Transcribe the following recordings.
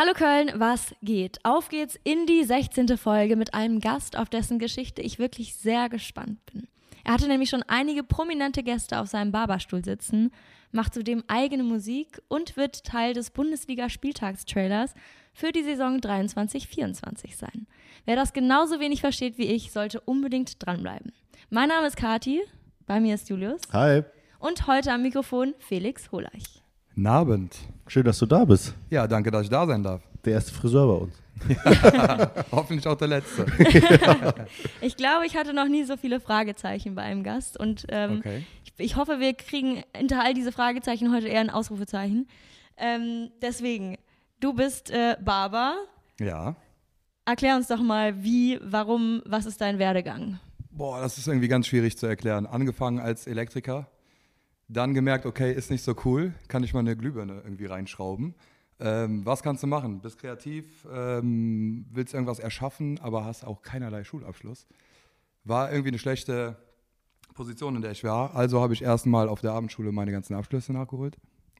Hallo Köln, was geht? Auf geht's in die 16. Folge mit einem Gast, auf dessen Geschichte ich wirklich sehr gespannt bin. Er hatte nämlich schon einige prominente Gäste auf seinem Barberstuhl sitzen, macht zudem eigene Musik und wird Teil des Bundesliga-Spieltagstrailers für die Saison 23-24 sein. Wer das genauso wenig versteht wie ich, sollte unbedingt dranbleiben. Mein Name ist Kati, bei mir ist Julius. Hi. Und heute am Mikrofon Felix Holeich. Guten Abend. Schön, dass du da bist. Ja, danke, dass ich da sein darf. Der erste Friseur bei uns. Hoffentlich auch der letzte. Ich glaube, ich hatte noch nie so viele Fragezeichen bei einem Gast und ähm, Okay. ich, ich hoffe, wir kriegen hinter all diese Fragezeichen heute eher ein Ausrufezeichen. Ähm, deswegen, du bist äh, Barber. Ja. Erklär uns doch mal, wie, warum, was ist dein Werdegang? Boah, das ist irgendwie ganz schwierig zu erklären. Angefangen als Elektriker, dann gemerkt, okay, ist nicht so cool, kann ich mal eine Glühbirne irgendwie reinschrauben. Ähm, was kannst du machen? Bist kreativ, ähm, willst irgendwas erschaffen, aber hast auch keinerlei Schulabschluss. War irgendwie eine schlechte Position, in der ich war. Also habe ich erstmal auf der Abendschule meine ganzen Abschlüsse nachgeholt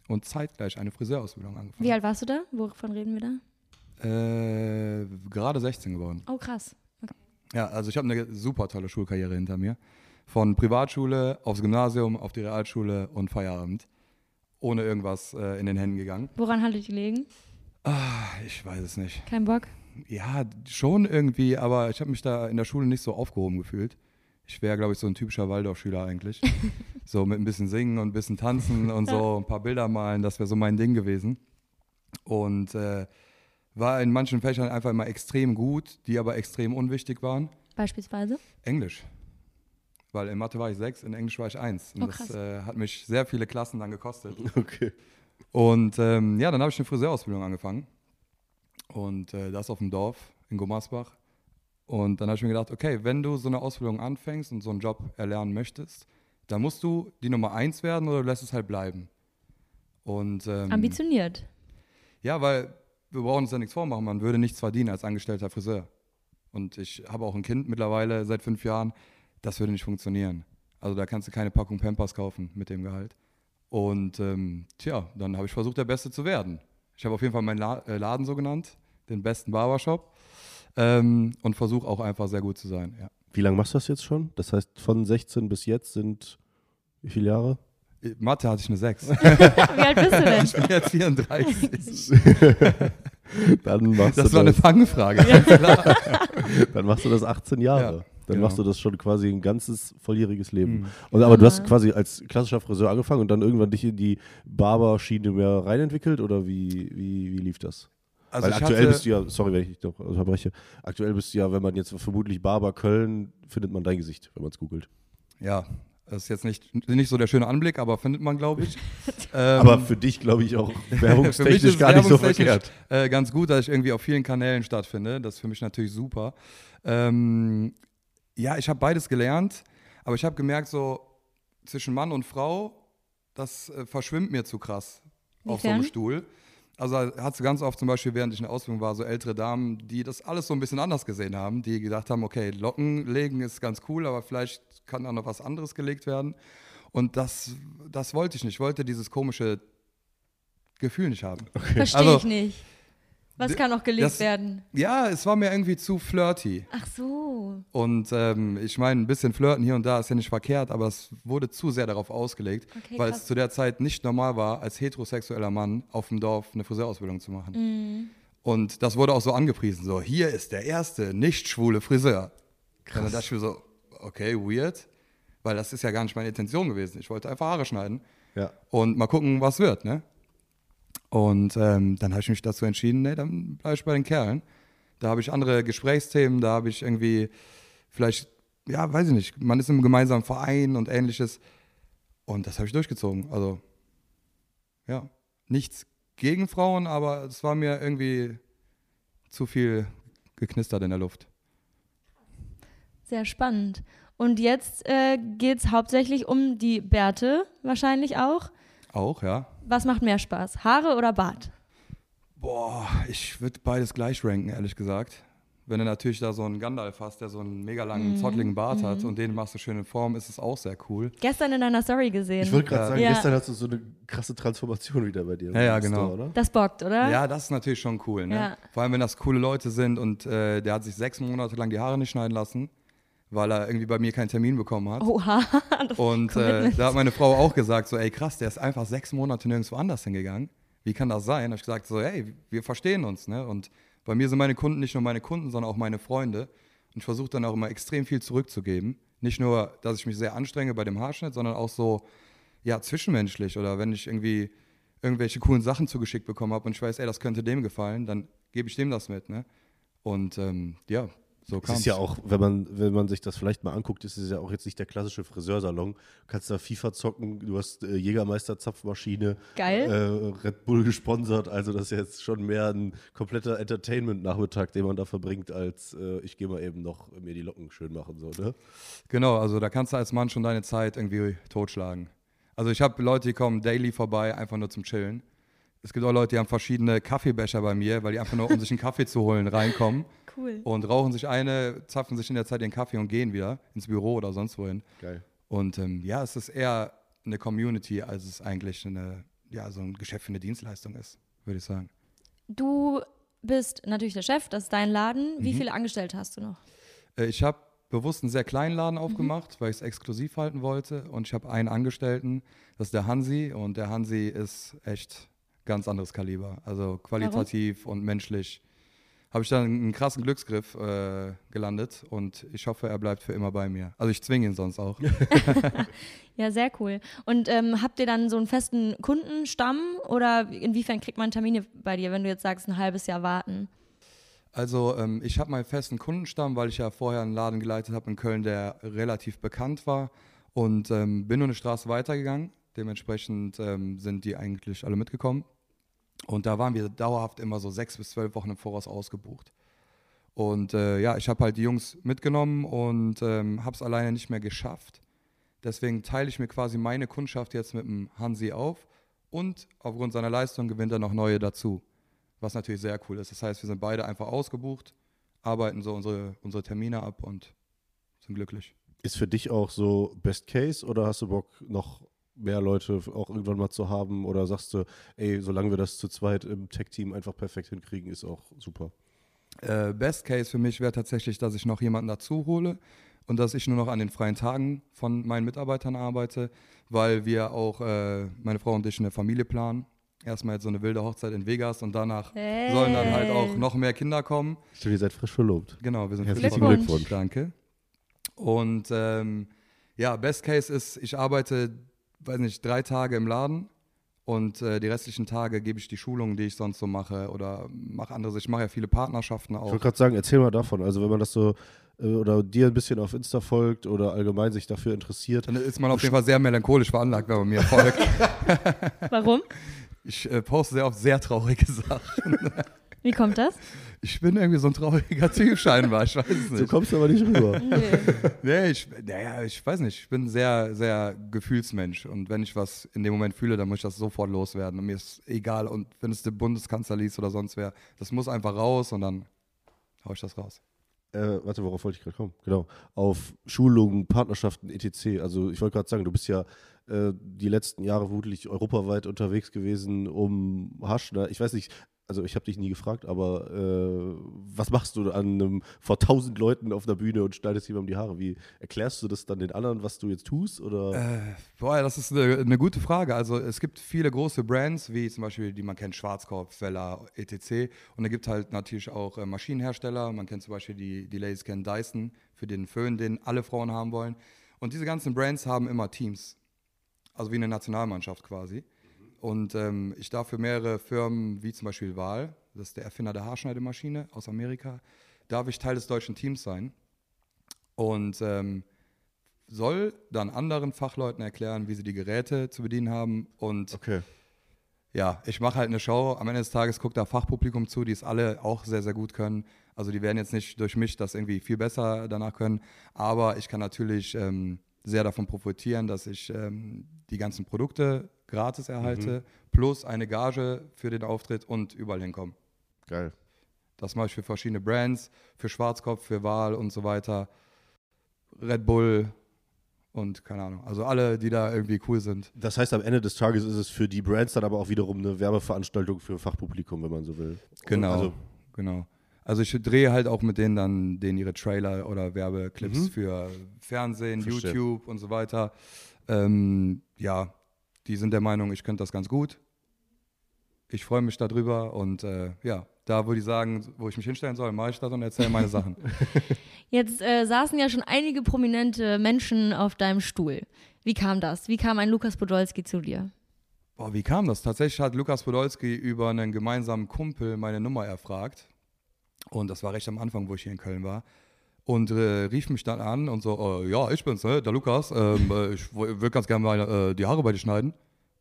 und zeitgleich eine Friseurausbildung angefangen. Wie alt warst du da? Wovon reden wir da? Äh, gerade 16 geworden. Oh, krass. Ja, also ich habe eine super tolle Schulkarriere hinter mir. Von Privatschule aufs Gymnasium, auf die Realschule und Feierabend. Ohne irgendwas äh, in den Händen gegangen. Woran hat es gelegen? Ah, ich weiß es nicht. Kein Bock? Ja, schon irgendwie, aber ich habe mich da in der Schule nicht so aufgehoben gefühlt. Ich wäre, glaube ich, so ein typischer Waldorfschüler eigentlich. so mit ein bisschen Singen und ein bisschen Tanzen und so ein paar Bilder malen, das wäre so mein Ding gewesen. Und äh, war in manchen Fächern einfach immer extrem gut, die aber extrem unwichtig waren. Beispielsweise? Englisch. Weil in Mathe war ich sechs, in Englisch war ich eins. Und Oh, das äh, hat mich sehr viele Klassen dann gekostet. Okay. Und ähm, ja, dann habe ich eine Friseurausbildung angefangen. Und äh, das auf dem Dorf in Gummersbach. Und dann habe ich mir gedacht, okay, wenn du so eine Ausbildung anfängst und so einen Job erlernen möchtest, dann musst du die Nummer eins werden oder du lässt es halt bleiben. Und ähm, Ambitioniert. ja, weil wir brauchen uns ja nichts vormachen. Man würde nichts verdienen als angestellter Friseur. Und ich habe auch ein Kind mittlerweile seit fünf Jahren. Das würde nicht funktionieren. Also da kannst du keine Packung Pampers kaufen mit dem Gehalt. Und ähm, tja, dann habe ich versucht, der Beste zu werden. Ich habe auf jeden Fall meinen La äh, Laden so genannt, den besten Barbershop. Ähm, und versuche auch einfach sehr gut zu sein. Ja. Wie lange machst du das jetzt schon? Das heißt, von 16 bis jetzt sind wie viele Jahre? Äh, Mathe hatte ich eine 6. Wie alt bist du denn? ich bin jetzt 34. Dann machst Das du war eine das, Fangfrage. dann machst du das 18 Jahre. Ja, dann genau. machst du das schon quasi ein ganzes volljähriges Leben. Mhm. Und, aber du hast quasi als klassischer Friseur angefangen und dann irgendwann dich in die Barberschiene mehr reinentwickelt oder wie, wie, wie lief das? Also Weil aktuell hatte- bist du ja, sorry, wenn ich dich noch unterbreche, aktuell bist du ja, wenn man jetzt vermutlich Barber Köln, findet man dein Gesicht, wenn man es googelt. Ja, das ist jetzt nicht, nicht so der schöne Anblick, aber findet man, glaube ich. ähm, Aber für dich, glaube ich, auch für mich werbungstechnisch ist gar nicht so verkehrt. Äh, ganz gut, dass ich irgendwie auf vielen Kanälen stattfinde. Das ist für mich natürlich super. Ähm, ja, ich habe beides gelernt, aber ich habe gemerkt, so zwischen Mann und Frau, das äh, verschwimmt mir zu krass auf so einem? Stuhl. Also hat es ganz oft zum Beispiel, während ich in der Ausbildung war, so ältere Damen, die das alles so ein bisschen anders gesehen haben, die gedacht haben, okay, Locken legen ist ganz cool, aber vielleicht kann auch noch was anderes gelegt werden. Und das, das wollte ich nicht. Ich wollte dieses komische Gefühl nicht haben. Verstehe Also, ich nicht. Was kann noch gelegt das- werden? Ja, es war mir irgendwie zu flirty. Ach so. Und ähm, ich meine, ein bisschen flirten hier und da ist ja nicht verkehrt, aber es wurde zu sehr darauf ausgelegt, Okay, weil krass. es zu der Zeit nicht normal war, als heterosexueller Mann auf dem Dorf eine Friseurausbildung zu machen. Mhm. Und das wurde auch so angepriesen, so, hier ist der erste nicht schwule Friseur. Und dann dachte ich mir so, okay, weird, weil das ist ja gar nicht meine Intention gewesen. Ich wollte einfach Haare schneiden Ja. und mal gucken, was wird, ne? Und ähm, dann habe ich mich dazu entschieden, nee, dann bleibe ich bei den Kerlen. Da habe ich andere Gesprächsthemen, da habe ich irgendwie vielleicht, ja, weiß ich nicht, man ist im gemeinsamen Verein und ähnliches. Und das habe ich durchgezogen. Also, ja, nichts gegen Frauen, aber es war mir irgendwie zu viel geknistert in der Luft. Sehr spannend. Und jetzt äh, geht es hauptsächlich um die Bärte, wahrscheinlich auch. Auch, ja. Was macht mehr Spaß? Haare oder Bart? Boah, ich würde beides gleich ranken, ehrlich gesagt. wenn du natürlich da so einen Gandalf hast, der so einen mega Mhm. langen, zottligen Bart hat und den machst du schön in Form, ist es auch sehr cool. Gestern in deiner Story gesehen. Ich wollte gerade sagen, Ja. gestern hast du so eine krasse Transformation wieder bei dir. Ja, ja, genau. Store, oder? das bockt, oder? Ja, das ist natürlich schon cool. Ne? Ja. Vor allem, wenn das coole Leute sind und äh, der hat sich sechs Monate lang die Haare nicht schneiden lassen, weil er irgendwie bei mir keinen Termin bekommen hat. Oha. das Und äh, da hat meine Frau auch gesagt, so, ey krass, der ist einfach sechs Monate nirgendwo anders hingegangen. Wie kann das sein? Da hab ich gesagt, so, ey, wir verstehen uns. Ne? Und bei mir sind meine Kunden nicht nur meine Kunden, sondern auch meine Freunde. Und ich versuche dann auch immer extrem viel zurückzugeben. Nicht nur, dass ich mich sehr anstrenge bei dem Haarschnitt, sondern auch so, ja, zwischenmenschlich. Oder wenn ich irgendwie irgendwelche coolen Sachen zugeschickt bekommen habe und ich weiß, ey, das könnte dem gefallen, dann gebe ich dem das mit. Ne? Und ähm, ja, so Es kam ist ja auch, wenn man, wenn man sich das vielleicht mal anguckt, ist es ja auch jetzt nicht der klassische Friseursalon. Du kannst da FIFA zocken, du hast äh, Jägermeister-Zapfmaschine, Geil. äh, Red Bull gesponsert. Also das ist jetzt schon mehr ein kompletter Entertainment-Nachmittag, den man da verbringt, als äh, ich gehe mal eben noch mir die Locken schön machen. So, ne? Genau, also da kannst du als Mann schon deine Zeit irgendwie totschlagen. Also ich habe Leute, die kommen daily vorbei, einfach nur zum Chillen. Es gibt auch Leute, die haben verschiedene Kaffeebecher bei mir, weil die einfach nur, um sich einen Kaffee zu holen, reinkommen Cool. und rauchen sich eine, zapfen sich in der Zeit den Kaffee und gehen wieder ins Büro oder sonst wohin. Geil. Und ähm, ja, es ist eher eine Community, als es eigentlich eine, ja, so ein Geschäft für eine Dienstleistung ist, würde ich sagen. Du bist natürlich der Chef, das ist dein Laden. Mhm. Wie viele Angestellte hast du noch? Äh, Ich habe bewusst einen sehr kleinen Laden aufgemacht, weil ich es exklusiv halten wollte. Und ich habe einen Angestellten, das ist der Hansi. Und der Hansi ist echt ganz anderes Kaliber. Also qualitativ und menschlich habe ich dann einen krassen Glücksgriff äh, gelandet. Und ich hoffe, er bleibt für immer bei mir. Also ich zwinge ihn sonst auch. Ja, sehr cool. Und ähm, habt ihr dann so einen festen Kundenstamm oder inwiefern kriegt man Termine bei dir, wenn du jetzt sagst, ein halbes Jahr warten? Also ähm, ich habe meinen festen Kundenstamm, weil ich ja vorher einen Laden geleitet habe in Köln, der relativ bekannt war und ähm, bin nur eine Straße weitergegangen. Dementsprechend ähm, sind die eigentlich alle mitgekommen. Und da waren wir dauerhaft immer so sechs bis zwölf Wochen im Voraus ausgebucht. Und äh, ja, ich habe halt die Jungs mitgenommen und ähm, habe es alleine nicht mehr geschafft. Deswegen teile ich mir quasi meine Kundschaft jetzt mit dem Hansi auf und aufgrund seiner Leistung gewinnt er noch neue dazu. Was natürlich sehr cool ist. Das heißt, wir sind beide einfach ausgebucht, arbeiten so unsere, unsere Termine ab und sind glücklich. Ist für dich auch so Best Case oder hast du Bock, noch mehr Leute auch irgendwann mal zu haben? Oder sagst du, ey, solange wir das zu zweit im Tech-Team einfach perfekt hinkriegen, ist auch super? Äh, Best Case für mich wäre tatsächlich, dass ich noch jemanden dazu hole und dass ich nur noch an den freien Tagen von meinen Mitarbeitern arbeite, weil wir auch, äh, meine Frau und ich, eine Familie planen. Erstmal jetzt so eine wilde Hochzeit in Vegas und danach Hey. sollen dann halt auch noch mehr Kinder kommen. Stimmt, ihr seid frisch verlobt. Genau, wir sind Herzlichen frisch verlobt. Glückwunsch. Danke. Und ähm, ja, Best Case ist, ich arbeite, weiß nicht, drei Tage im Laden und äh, die restlichen Tage gebe ich die Schulungen, die ich sonst so mache oder mache andere. Ich mache ja viele Partnerschaften Ich auch. wollte gerade sagen, erzähl mal davon. Also wenn man das so äh, oder dir ein bisschen auf Insta folgt oder allgemein sich dafür interessiert. Dann ist man auf jeden Fall sehr melancholisch veranlagt, wenn man mir folgt. Warum? Ich äh, poste sehr oft sehr traurige Sachen. Wie kommt das? Ich bin irgendwie so ein trauriger Typ scheinbar, ich weiß es So nicht. kommst du aber nicht rüber. Nee. Nee, ich, naja, ich weiß nicht. Ich bin ein sehr, sehr Gefühlsmensch. Und wenn ich was in dem Moment fühle, dann muss ich das sofort loswerden. Und mir ist egal. Und wenn es der Bundeskanzler liest oder sonst wer, das muss einfach raus und dann hau ich das raus. Äh, warte, worauf wollte ich gerade kommen? Genau. Auf Schulungen, Partnerschaften, etc. Also ich wollte gerade sagen, du bist ja äh, die letzten Jahre vermutlich europaweit unterwegs gewesen, um Haschner. Ich weiß nicht, also ich habe dich nie gefragt, aber äh, was machst du an einem, vor tausend Leuten auf der Bühne und schneidest jemandem die Haare? Wie erklärst du das dann den anderen, was du jetzt tust? Oder? Äh, boah, das ist eine, eine gute Frage. Also es gibt viele große Brands, wie zum Beispiel, die man kennt, Schwarzkopf, Vella, etc. Und es gibt halt natürlich auch äh, Maschinenhersteller. Man kennt zum Beispiel die, die Ladies kennen Dyson für den Föhn, den alle Frauen haben wollen. Und diese ganzen Brands haben immer Teams. Also wie eine Nationalmannschaft quasi. Und ähm, ich darf für mehrere Firmen, wie zum Beispiel Wahl, das ist der Erfinder der Haarschneidemaschine aus Amerika, darf ich Teil des deutschen Teams sein. Und ähm, soll dann anderen Fachleuten erklären, wie sie die Geräte zu bedienen haben. Und okay. ja, ich mache halt eine Show. Am Ende des Tages guckt da Fachpublikum zu, die es alle auch sehr, sehr gut können. Also die werden jetzt nicht durch mich das irgendwie viel besser danach können. Aber ich kann natürlich ähm, sehr davon profitieren, dass ich ähm, die ganzen Produkte gratis erhalte, plus eine Gage für den Auftritt und überall hinkommen. Geil. Das mache ich für verschiedene Brands, für Schwarzkopf, für Wahl und so weiter. Red Bull und keine Ahnung. Also alle, die da irgendwie cool sind. Das heißt, am Ende des Tages ist es für die Brands dann aber auch wiederum eine Werbeveranstaltung für Fachpublikum, wenn man so will. Genau. Also, Genau. Also ich drehe halt auch mit denen dann denen ihre Trailer oder Werbeclips Mhm. für Fernsehen, Verstehe. YouTube und so weiter. Ähm, ja, die sind der Meinung, ich könnte das ganz gut. Ich freue mich darüber und äh, ja, da würde ich sagen, wo ich mich hinstellen soll, mache ich das und erzähle meine Sachen. Jetzt äh, saßen ja schon einige prominente Menschen auf deinem Stuhl. Wie kam das? Wie kam ein Lukas Podolski zu dir? Boah, wie kam das? Tatsächlich hat Lukas Podolski über einen gemeinsamen Kumpel meine Nummer erfragt. Und das war recht am Anfang, wo ich hier in Köln war. Und äh, rief mich dann an und so, äh, ja, ich bin's, ne? der Lukas. Ähm, äh, ich würde ganz gerne mal äh, die Haare bei dir schneiden.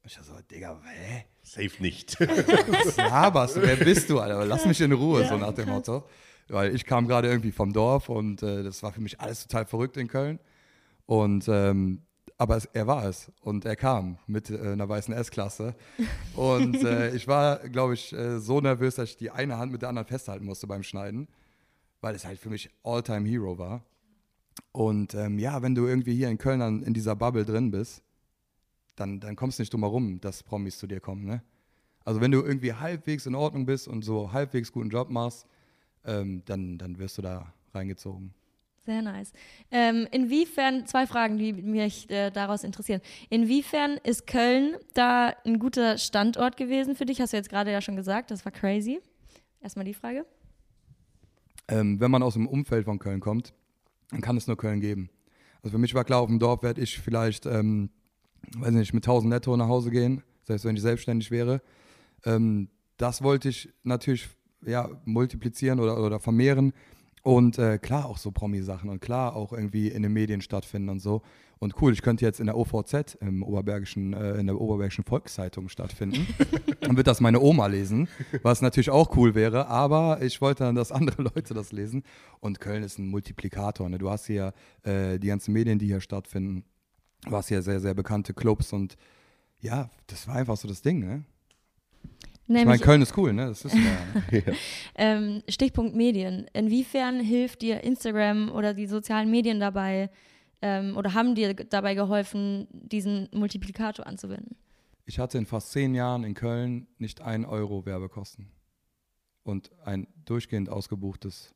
Ich so, Digga, hä? safe nicht. Was laberst du? Wer bist du, Alter? Lass mich in Ruhe, so nach dem Motto. Weil ich kam gerade irgendwie vom Dorf und äh, das war für mich alles total verrückt in Köln. Und ähm, aber es, er war es und er kam mit äh, einer weißen S-Klasse. Und äh, ich war, glaube ich, äh, so nervös, dass ich die eine Hand mit der anderen festhalten musste beim Schneiden, weil es halt für mich All-Time-Hero war. Und ähm, ja, wenn du irgendwie hier in Köln dann in dieser Bubble drin bist, dann, dann kommst du nicht drum herum, dass Promis zu dir kommen. Ne? Also wenn du irgendwie halbwegs in Ordnung bist und so halbwegs guten Job machst, ähm, dann, dann wirst du da reingezogen. Sehr nice. Ähm, inwiefern, zwei Fragen, die mich äh, daraus interessieren. Inwiefern ist Köln da ein guter Standort gewesen für dich? Hast du jetzt gerade ja schon gesagt, das war crazy. Erstmal die Frage. Ähm, wenn man aus dem Umfeld von Köln kommt, dann kann es nur Köln geben. Also für mich war klar, auf dem Dorf werde ich vielleicht, ähm, weiß nicht, mit 1000 netto nach Hause gehen, selbst wenn ich selbstständig wäre. Ähm, das wollte ich natürlich ja, multiplizieren oder, oder vermehren. Und äh, klar auch so Promi-Sachen und klar auch irgendwie in den Medien stattfinden und so. Und cool, ich könnte jetzt in der OVZ, im Oberbergischen, äh, in der Oberbergischen Volkszeitung stattfinden. Dann wird das meine Oma lesen, was natürlich auch cool wäre, aber ich wollte dann, dass andere Leute das lesen. Und Köln ist ein Multiplikator. Ne? Du hast hier äh, die ganzen Medien, die hier stattfinden. Du hast hier sehr, sehr bekannte Clubs und ja, das war einfach so das Ding, ne? Ich meine, Nämlich, Köln ist cool, ne? Das ist ja, ähm, Stichpunkt Medien. Inwiefern hilft dir Instagram oder die sozialen Medien dabei ähm, oder haben dir dabei geholfen, diesen Multiplikator anzuwenden? Ich hatte in fast zehn Jahren in Köln nicht ein Euro Werbekosten. Und ein durchgehend ausgebuchtes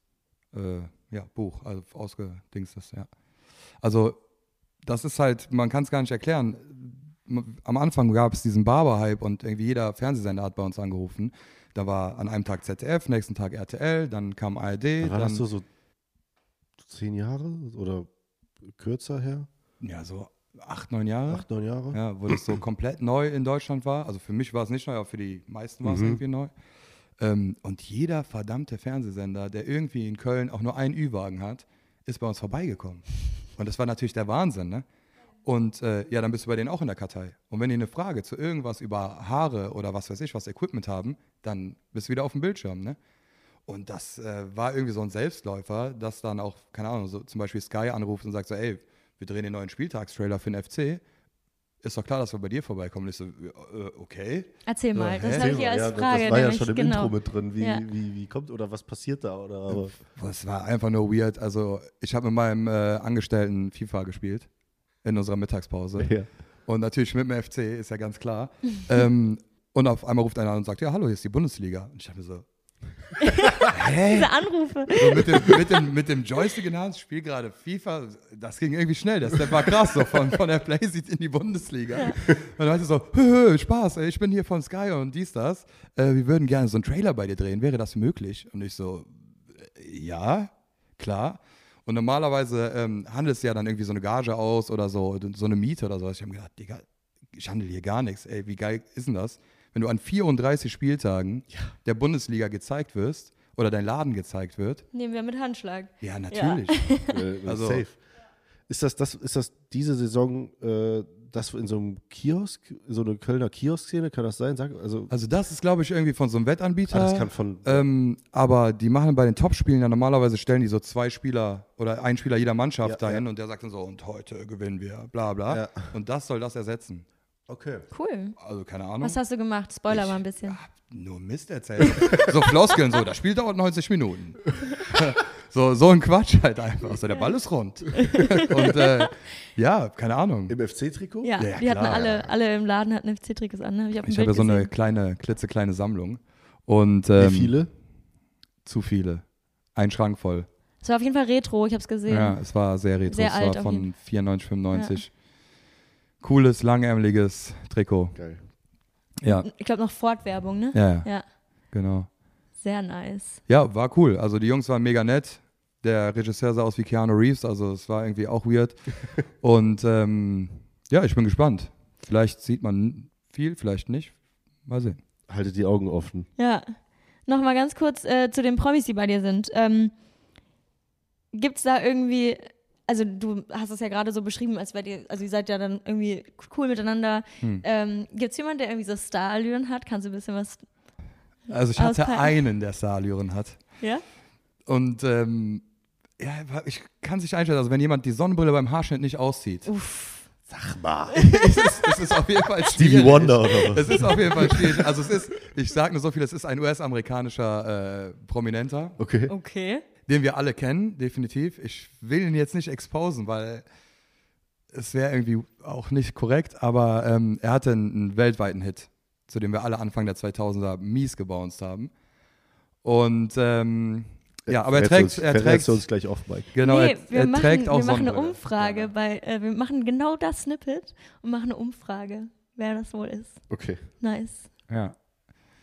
äh, ja, Buch, also ausgedingstes, ja. Also, das ist halt, man kann es gar nicht erklären. Am Anfang gab es diesen Barber-Hype und irgendwie jeder Fernsehsender hat bei uns angerufen. Da war an einem Tag ZDF, nächsten Tag RTL, dann kam ARD. War dann, das so, so zehn Jahre oder kürzer her? Ja, so acht, neun Jahre. Acht, neun Jahre? Ja, wo das so komplett neu in Deutschland war. Also für mich war es nicht neu, aber für die meisten war es Mhm. irgendwie neu. Ähm, und jeder verdammte Fernsehsender, der irgendwie in Köln auch nur einen Ü-Wagen hat, ist bei uns vorbeigekommen. Und das war natürlich der Wahnsinn, ne? Und äh, ja, dann bist du bei denen auch in der Kartei. Und wenn die eine Frage zu irgendwas über Haare oder was weiß ich, was Equipment haben, dann bist du wieder auf dem Bildschirm, ne? Und das äh, war irgendwie so ein Selbstläufer, dass dann auch, keine Ahnung, so zum Beispiel Sky anruft und sagt so, ey, wir drehen den neuen Spieltagstrailer für den FC. Ist doch klar, dass wir bei dir vorbeikommen. Und ich so, äh, okay. Erzähl mal, hä? das habe ich hier als ja, Frage. das war ja schon im genau. Intro mit drin. Wie, Ja. wie, wie kommt oder was passiert da? Oder, Boah, Es war einfach nur weird. Also, ich habe mit meinem äh, Angestellten FIFA gespielt in unserer Mittagspause. ja. Und natürlich mit dem FC, ist ja ganz klar. ähm, und auf einmal ruft einer an und sagt, ja, hallo, hier ist die Bundesliga. Und ich habe mir so? Diese Anrufe. So mit, dem, mit, dem, mit dem Joystick in der Hand, spiel gerade FIFA. Das ging irgendwie schnell. Das Step war krass, so von, von der Playseat in die Bundesliga. Und dann meinte so, hö, hö, Spaß, ey, ich bin hier von Sky und dies, das. Äh, wir würden gerne so einen Trailer bei dir drehen. Wäre das möglich? Und ich so, äh, ja, klar. Und normalerweise ähm, handelst du ja dann irgendwie so eine Gage aus oder so, so eine Miete oder so. Ich habe mir gedacht, Digga, ich handle hier gar nichts. Ey, wie geil ist denn das? Wenn du an 34 Spieltagen der Bundesliga gezeigt wirst oder dein Laden gezeigt wird. Nehmen wir mit Handschlag. Ja, natürlich. Äh, Also- safe. Ist das, das, ist das diese Saison, äh, das in so einem Kiosk, so eine Kölner Kiosk-Szene, kann das sein? Sag, also, Also das ist, glaube ich, irgendwie von so einem Wettanbieter. ah, das kann von. ähm, aber die machen bei den Topspielen ja normalerweise stellen die so zwei Spieler oder ein Spieler jeder Mannschaft Ja, dahin ja. und der sagt dann so, und heute gewinnen wir, bla bla. Ja. Und das soll das ersetzen. Okay. Cool. Also keine Ahnung. Was hast du gemacht? Spoiler Ich- mal ein bisschen. Nur Mist erzählt. so Floskeln, so, das Spiel dauert 90 Minuten. so, so ein Quatsch halt einfach. So, der Ball ist rund. Und äh, ja, keine Ahnung. Im FC-Trikot? Ja, Ja, die hatten klar. alle, alle im Laden hatten FC-Trikots an. Ne? Ich habe Ich habe ja so eine kleine, klitzekleine Sammlung. Und ähm, Wie viele? zu viele. Ein Schrank voll. Es war auf jeden Fall Retro, ich habe es gesehen. Ja, es war sehr retro. Sehr es alt war von jeden 94, 95. Cooles, langärmeliges Trikot. Geil. Ja, Ich glaube noch Ford-Werbung, ne? ja, ja, Ja, genau. sehr nice. Ja, war cool. Also die Jungs waren mega nett. Der Regisseur sah aus wie Keanu Reeves, also es war irgendwie auch weird. Und ähm, ja, ich bin gespannt. Vielleicht sieht man viel, vielleicht nicht. Mal sehen. Haltet die Augen offen. Ja. Nochmal ganz kurz äh, zu den Promis, die bei dir sind. Ähm, Gibt es da irgendwie, also du hast es ja gerade so beschrieben, als wärt ihr, also ihr seid ja dann irgendwie cool miteinander. Hm. Ähm, Gibt es jemanden, der irgendwie so Starallüren hat? Kannst du ein bisschen was, Also ich hatte Auspacken. einen, der Starallüren hat. ja? Und ähm, ja, ich kann sich einstellen, also wenn jemand die Sonnenbrille beim Haarschnitt nicht auszieht, Uff. Sag mal. es, ist, es ist auf jeden Fall schwierig. Stevie Wonder oder was? Es ist auf jeden Fall schwierig. Also es ist, ich sage nur so viel, es ist ein US-amerikanischer äh, Prominenter, Okay. Okay. Den wir alle kennen, definitiv. Ich will ihn jetzt nicht exposen, weil es wäre irgendwie auch nicht korrekt, aber ähm, er hatte einen, einen weltweiten Hit, zu dem wir alle Anfang der 2000er mies gebounced haben. Und ähm, ja, aber er trägt, uns, er trägt, uns gleich off, Mike. genau, nee, er, wir, er machen, trägt auch wir machen eine. Umfrage Ja. bei, äh, wir machen genau das Snippet und machen eine Umfrage, wer das wohl ist. Okay. Nice. Ja.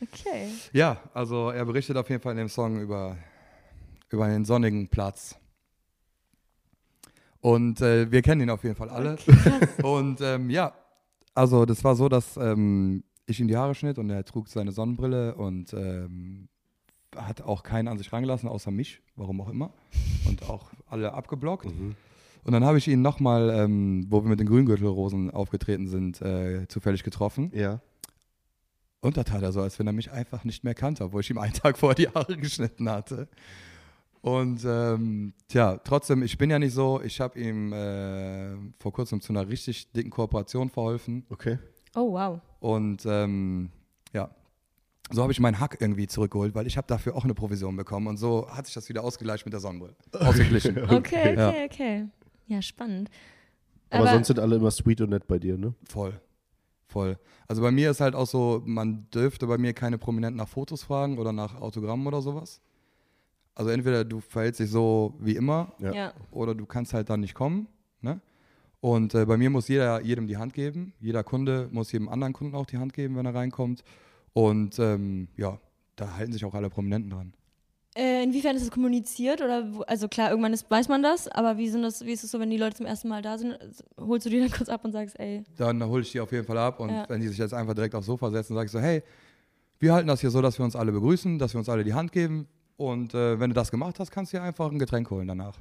Okay. ja, also er berichtet auf jeden Fall in dem Song über, über einen sonnigen Platz. Und äh, wir kennen ihn auf jeden Fall alle. Und ähm, ja, also das war so, dass ähm, ich ihm die Haare schnitt und er trug seine Sonnenbrille und ähm, hat auch keinen an sich rangelassen, außer mich, warum auch immer. Und auch alle abgeblockt. Mhm. Und dann habe ich ihn nochmal, ähm, wo wir mit den Grüngürtelrosen aufgetreten sind, äh, zufällig getroffen. Ja. Und da tat er so, als wenn er mich einfach nicht mehr kannte, obwohl ich ihm einen Tag vorher die Haare geschnitten hatte. Und ähm, tja, trotzdem, ich bin ja nicht so, ich habe ihm äh, vor kurzem zu einer richtig dicken Kooperation verholfen. Okay. Oh, wow. Und ähm, ja, so habe ich meinen Hack irgendwie zurückgeholt, weil ich habe dafür auch eine Provision bekommen. Und so hat sich das wieder ausgegleicht mit der Sonnenbrille. Ausgeglichen. Okay, okay, Ja. okay. Ja, spannend. Aber, sonst sind alle immer sweet und nett bei dir, ne? Voll. Voll. Also bei mir ist halt auch so, man dürfte bei mir keine Prominenten nach Fotos fragen oder nach Autogrammen oder sowas. Also entweder du verhältst dich so wie immer Ja. ja. oder du kannst halt dann nicht kommen. Ne? Und äh, bei mir muss jeder jedem die Hand geben. Jeder Kunde muss jedem anderen Kunden auch die Hand geben, wenn er reinkommt. Und ähm, ja, da halten sich auch alle Prominenten dran. Äh, inwiefern ist es kommuniziert? Oder wo, also klar, irgendwann ist, weiß man das, aber wie, sind das, wie ist es so, wenn die Leute zum ersten Mal da sind? Holst du die dann kurz ab und sagst, ey, Dann hole ich die auf jeden Fall ab und Ja. wenn die sich jetzt einfach direkt aufs Sofa setzen, sage ich so, hey, wir halten das hier so, dass wir uns alle begrüßen, dass wir uns alle die Hand geben und äh, wenn du das gemacht hast, kannst du dir einfach ein Getränk holen danach.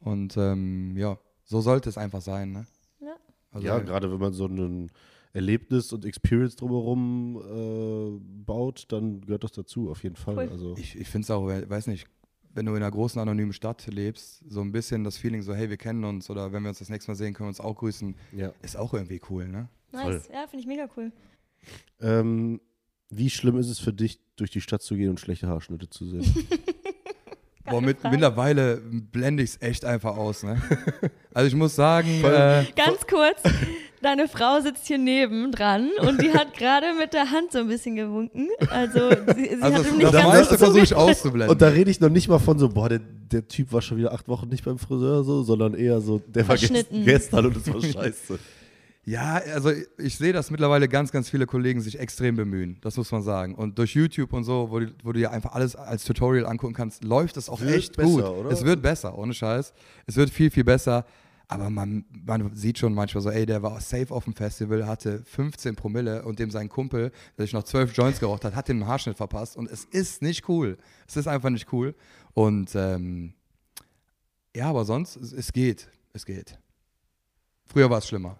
Und ähm, ja, so sollte es einfach sein. Ne? Ja. Also, ja, gerade wenn man so ein Erlebnis und Experience drumherum äh, baut, dann gehört das dazu, auf jeden Fall. Cool. Also, Ich, ich finde es auch, we- weiß nicht, wenn du in einer großen anonymen Stadt lebst, so ein bisschen das Feeling so, hey, wir kennen uns oder wenn wir uns das nächste Mal sehen, können wir uns auch grüßen, ja. ist auch irgendwie cool, ne? nice. Ja, finde ich mega cool. Ähm, wie schlimm ist es für dich, durch die Stadt zu gehen und schlechte Haarschnitte zu sehen? Boah, mit, mittlerweile blende ich es echt einfach aus, ne? Also ich muss sagen, äh, Ganz kurz, deine Frau sitzt hier neben dran und die hat gerade mit der Hand so ein bisschen gewunken. Also sie, sie also hat ihm nicht das ganz meiste versuche ich auszublenden. und da rede ich noch nicht mal von so, boah, der, der Typ war schon wieder acht Wochen nicht beim Friseur, so, sondern eher so, der war Verschnitten. gestern, gestern und das war scheiße. Ja, also ich sehe, dass mittlerweile ganz, ganz viele Kollegen sich extrem bemühen. Das muss man sagen. Und durch YouTube und so, wo, du- wo du ja einfach alles als Tutorial angucken kannst, läuft es auch Wird echt besser, gut. oder? Es wird besser, ohne Scheiß. Es wird viel, viel besser. Aber man, man sieht schon manchmal so, ey, der war safe auf dem Festival, hatte 15 Promille und dem sein Kumpel, der sich noch 12 Joints geraucht hat, hat den Haarschnitt verpasst. Und es ist nicht cool. Es ist einfach nicht cool. Und ähm, ja, aber sonst, es, es geht. Es geht. Früher war es schlimmer.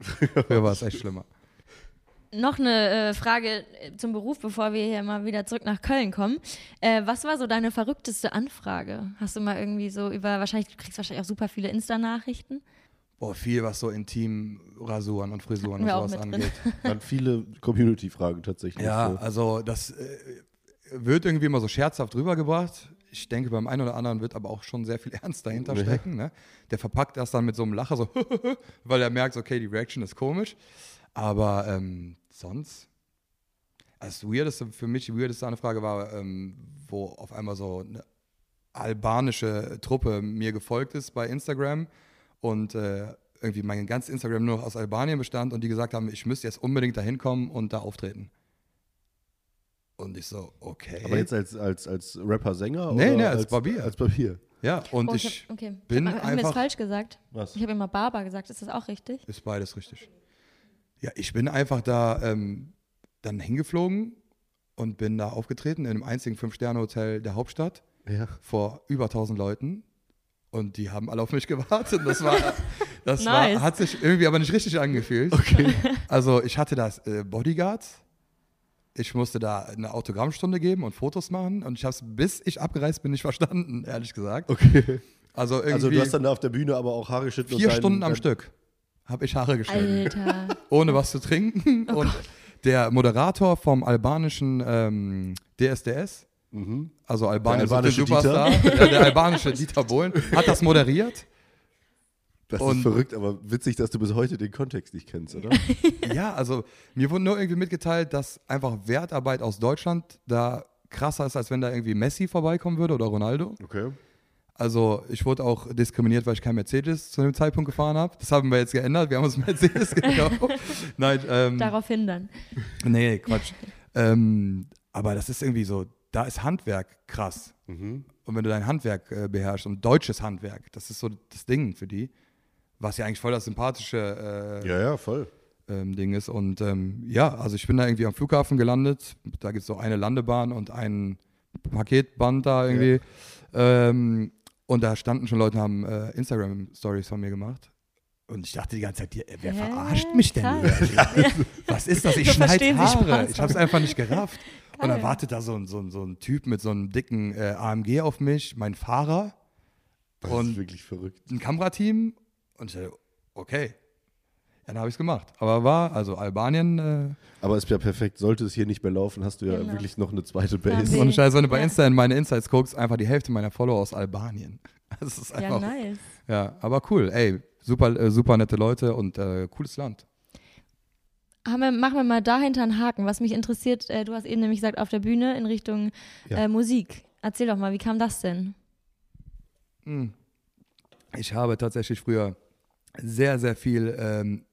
Früher war es echt schlimmer. Noch eine äh, Frage äh, zum Beruf, bevor wir hier mal wieder zurück nach Köln kommen. Äh, was war so deine verrückteste Anfrage? Hast du mal irgendwie so über, wahrscheinlich, du kriegst wahrscheinlich auch super viele Insta-Nachrichten. boah, viel, was so Intim-Rasuren und Frisuren und Wir auch sowas mit drin. angeht. Waren viele Community-Fragen tatsächlich. Ja, So. also das äh, wird irgendwie immer so scherzhaft rübergebracht. Ich denke, beim einen oder anderen wird aber auch schon sehr viel Ernst dahinter Ja. stecken. Ne? Der verpackt das dann mit so einem Lacher, so, weil er merkt, okay, die Reaction ist komisch. Aber ähm, sonst, das Weirdeste, für mich die weirdeste Anfrage war, ähm, wo auf einmal so eine albanische Truppe mir gefolgt ist bei Instagram und äh, irgendwie mein ganzes Instagram nur noch aus Albanien bestand und die gesagt haben, ich müsste jetzt unbedingt da hinkommen und da auftreten. Und ich so, okay. Aber jetzt als, als, als Rapper-Sänger? Nee, oder nee, als Barbier. Als Barbier. ja, und Oh, ich, ich hab, okay. bin ich hab, hab mir jetzt einfach- falsch gesagt. Was? Ich habe immer Barber gesagt. Ist das auch richtig? ist beides richtig. Ja, ich bin einfach da ähm, dann hingeflogen und bin da aufgetreten in einem einzigen Fünf-Sterne-Hotel der Hauptstadt Ja. vor über 1000 Leuten und die haben alle auf mich gewartet. Das war, das Nice. war, hat sich irgendwie aber nicht richtig angefühlt. Okay. Also ich hatte da äh, Bodyguards. Ich musste da eine Autogrammstunde geben und Fotos machen und ich habe es, bis ich abgereist bin, nicht verstanden, ehrlich gesagt. Okay. Also irgendwie Also du hast dann da auf der Bühne aber auch Haare geschnitten. und vier Stunden am Stück habe ich Haare geschnitten, Alter. ohne was zu trinken. Oh und der Moderator vom albanischen ähm, DSDS, Mhm. also Albanien Der albanische Superstar, ja, der albanische Dieter Bohlen, hat das moderiert. Das Und- ist verrückt, aber witzig, dass du bis heute den Kontext nicht kennst, oder? Ja, also mir wurde nur irgendwie mitgeteilt, dass einfach Wertarbeit aus Deutschland da krasser ist, als wenn da irgendwie Messi vorbeikommen würde oder Ronaldo. Okay. Also ich wurde auch diskriminiert, weil ich kein Mercedes zu dem Zeitpunkt gefahren habe. Das haben wir jetzt geändert. Wir haben uns Mercedes gekauft. Nein, ähm, Darauf hindern. nee, Quatsch. ähm, aber das ist irgendwie so, da ist Handwerk krass. Mhm. Und wenn du dein Handwerk äh, beherrschst und deutsches Handwerk, das ist so das Ding für die, was ja eigentlich voll das sympathische äh, Ja, ja, voll. ähm, Ding ist. Und ähm, ja, also ich bin da irgendwie am Flughafen gelandet. Da gibt es so eine Landebahn und ein Paketband da irgendwie. Ähm, und da standen schon Leute, haben äh, Instagram-Stories von mir gemacht. Und ich dachte die ganze Zeit, wer Hä? verarscht mich denn? Was ist das? Ich So schneide Haare. Ich habe es einfach nicht gerafft. Und dann Geil. wartet da so ein, so ein, so ein Typ mit so einem dicken äh, AMG auf mich, mein Fahrer Das ist Und- wirklich verrückt. ein Kamerateam. Und ich dachte, okay. Ja, dann habe ich es gemacht. Aber war, also Albanien, äh, Aber ist ja perfekt. Sollte es hier nicht mehr laufen, hast du ja Genau. wirklich noch eine zweite Base. B. ohne Scheiß, wenn du bei Ja. Insta in meine Insights guckst, einfach die Hälfte meiner Follower aus Albanien. Das ist Ja, einfach, ja, nice. aber cool. Ey, super, äh, super nette Leute und äh, cooles Land. Haben wir, machen wir mal dahinter einen Haken. Was mich interessiert, äh, du hast eben nämlich gesagt, auf der Bühne in Richtung Ja. äh, Musik. Erzähl doch mal, wie kam das denn? Hm. Ich habe tatsächlich früher sehr, sehr viel ähm,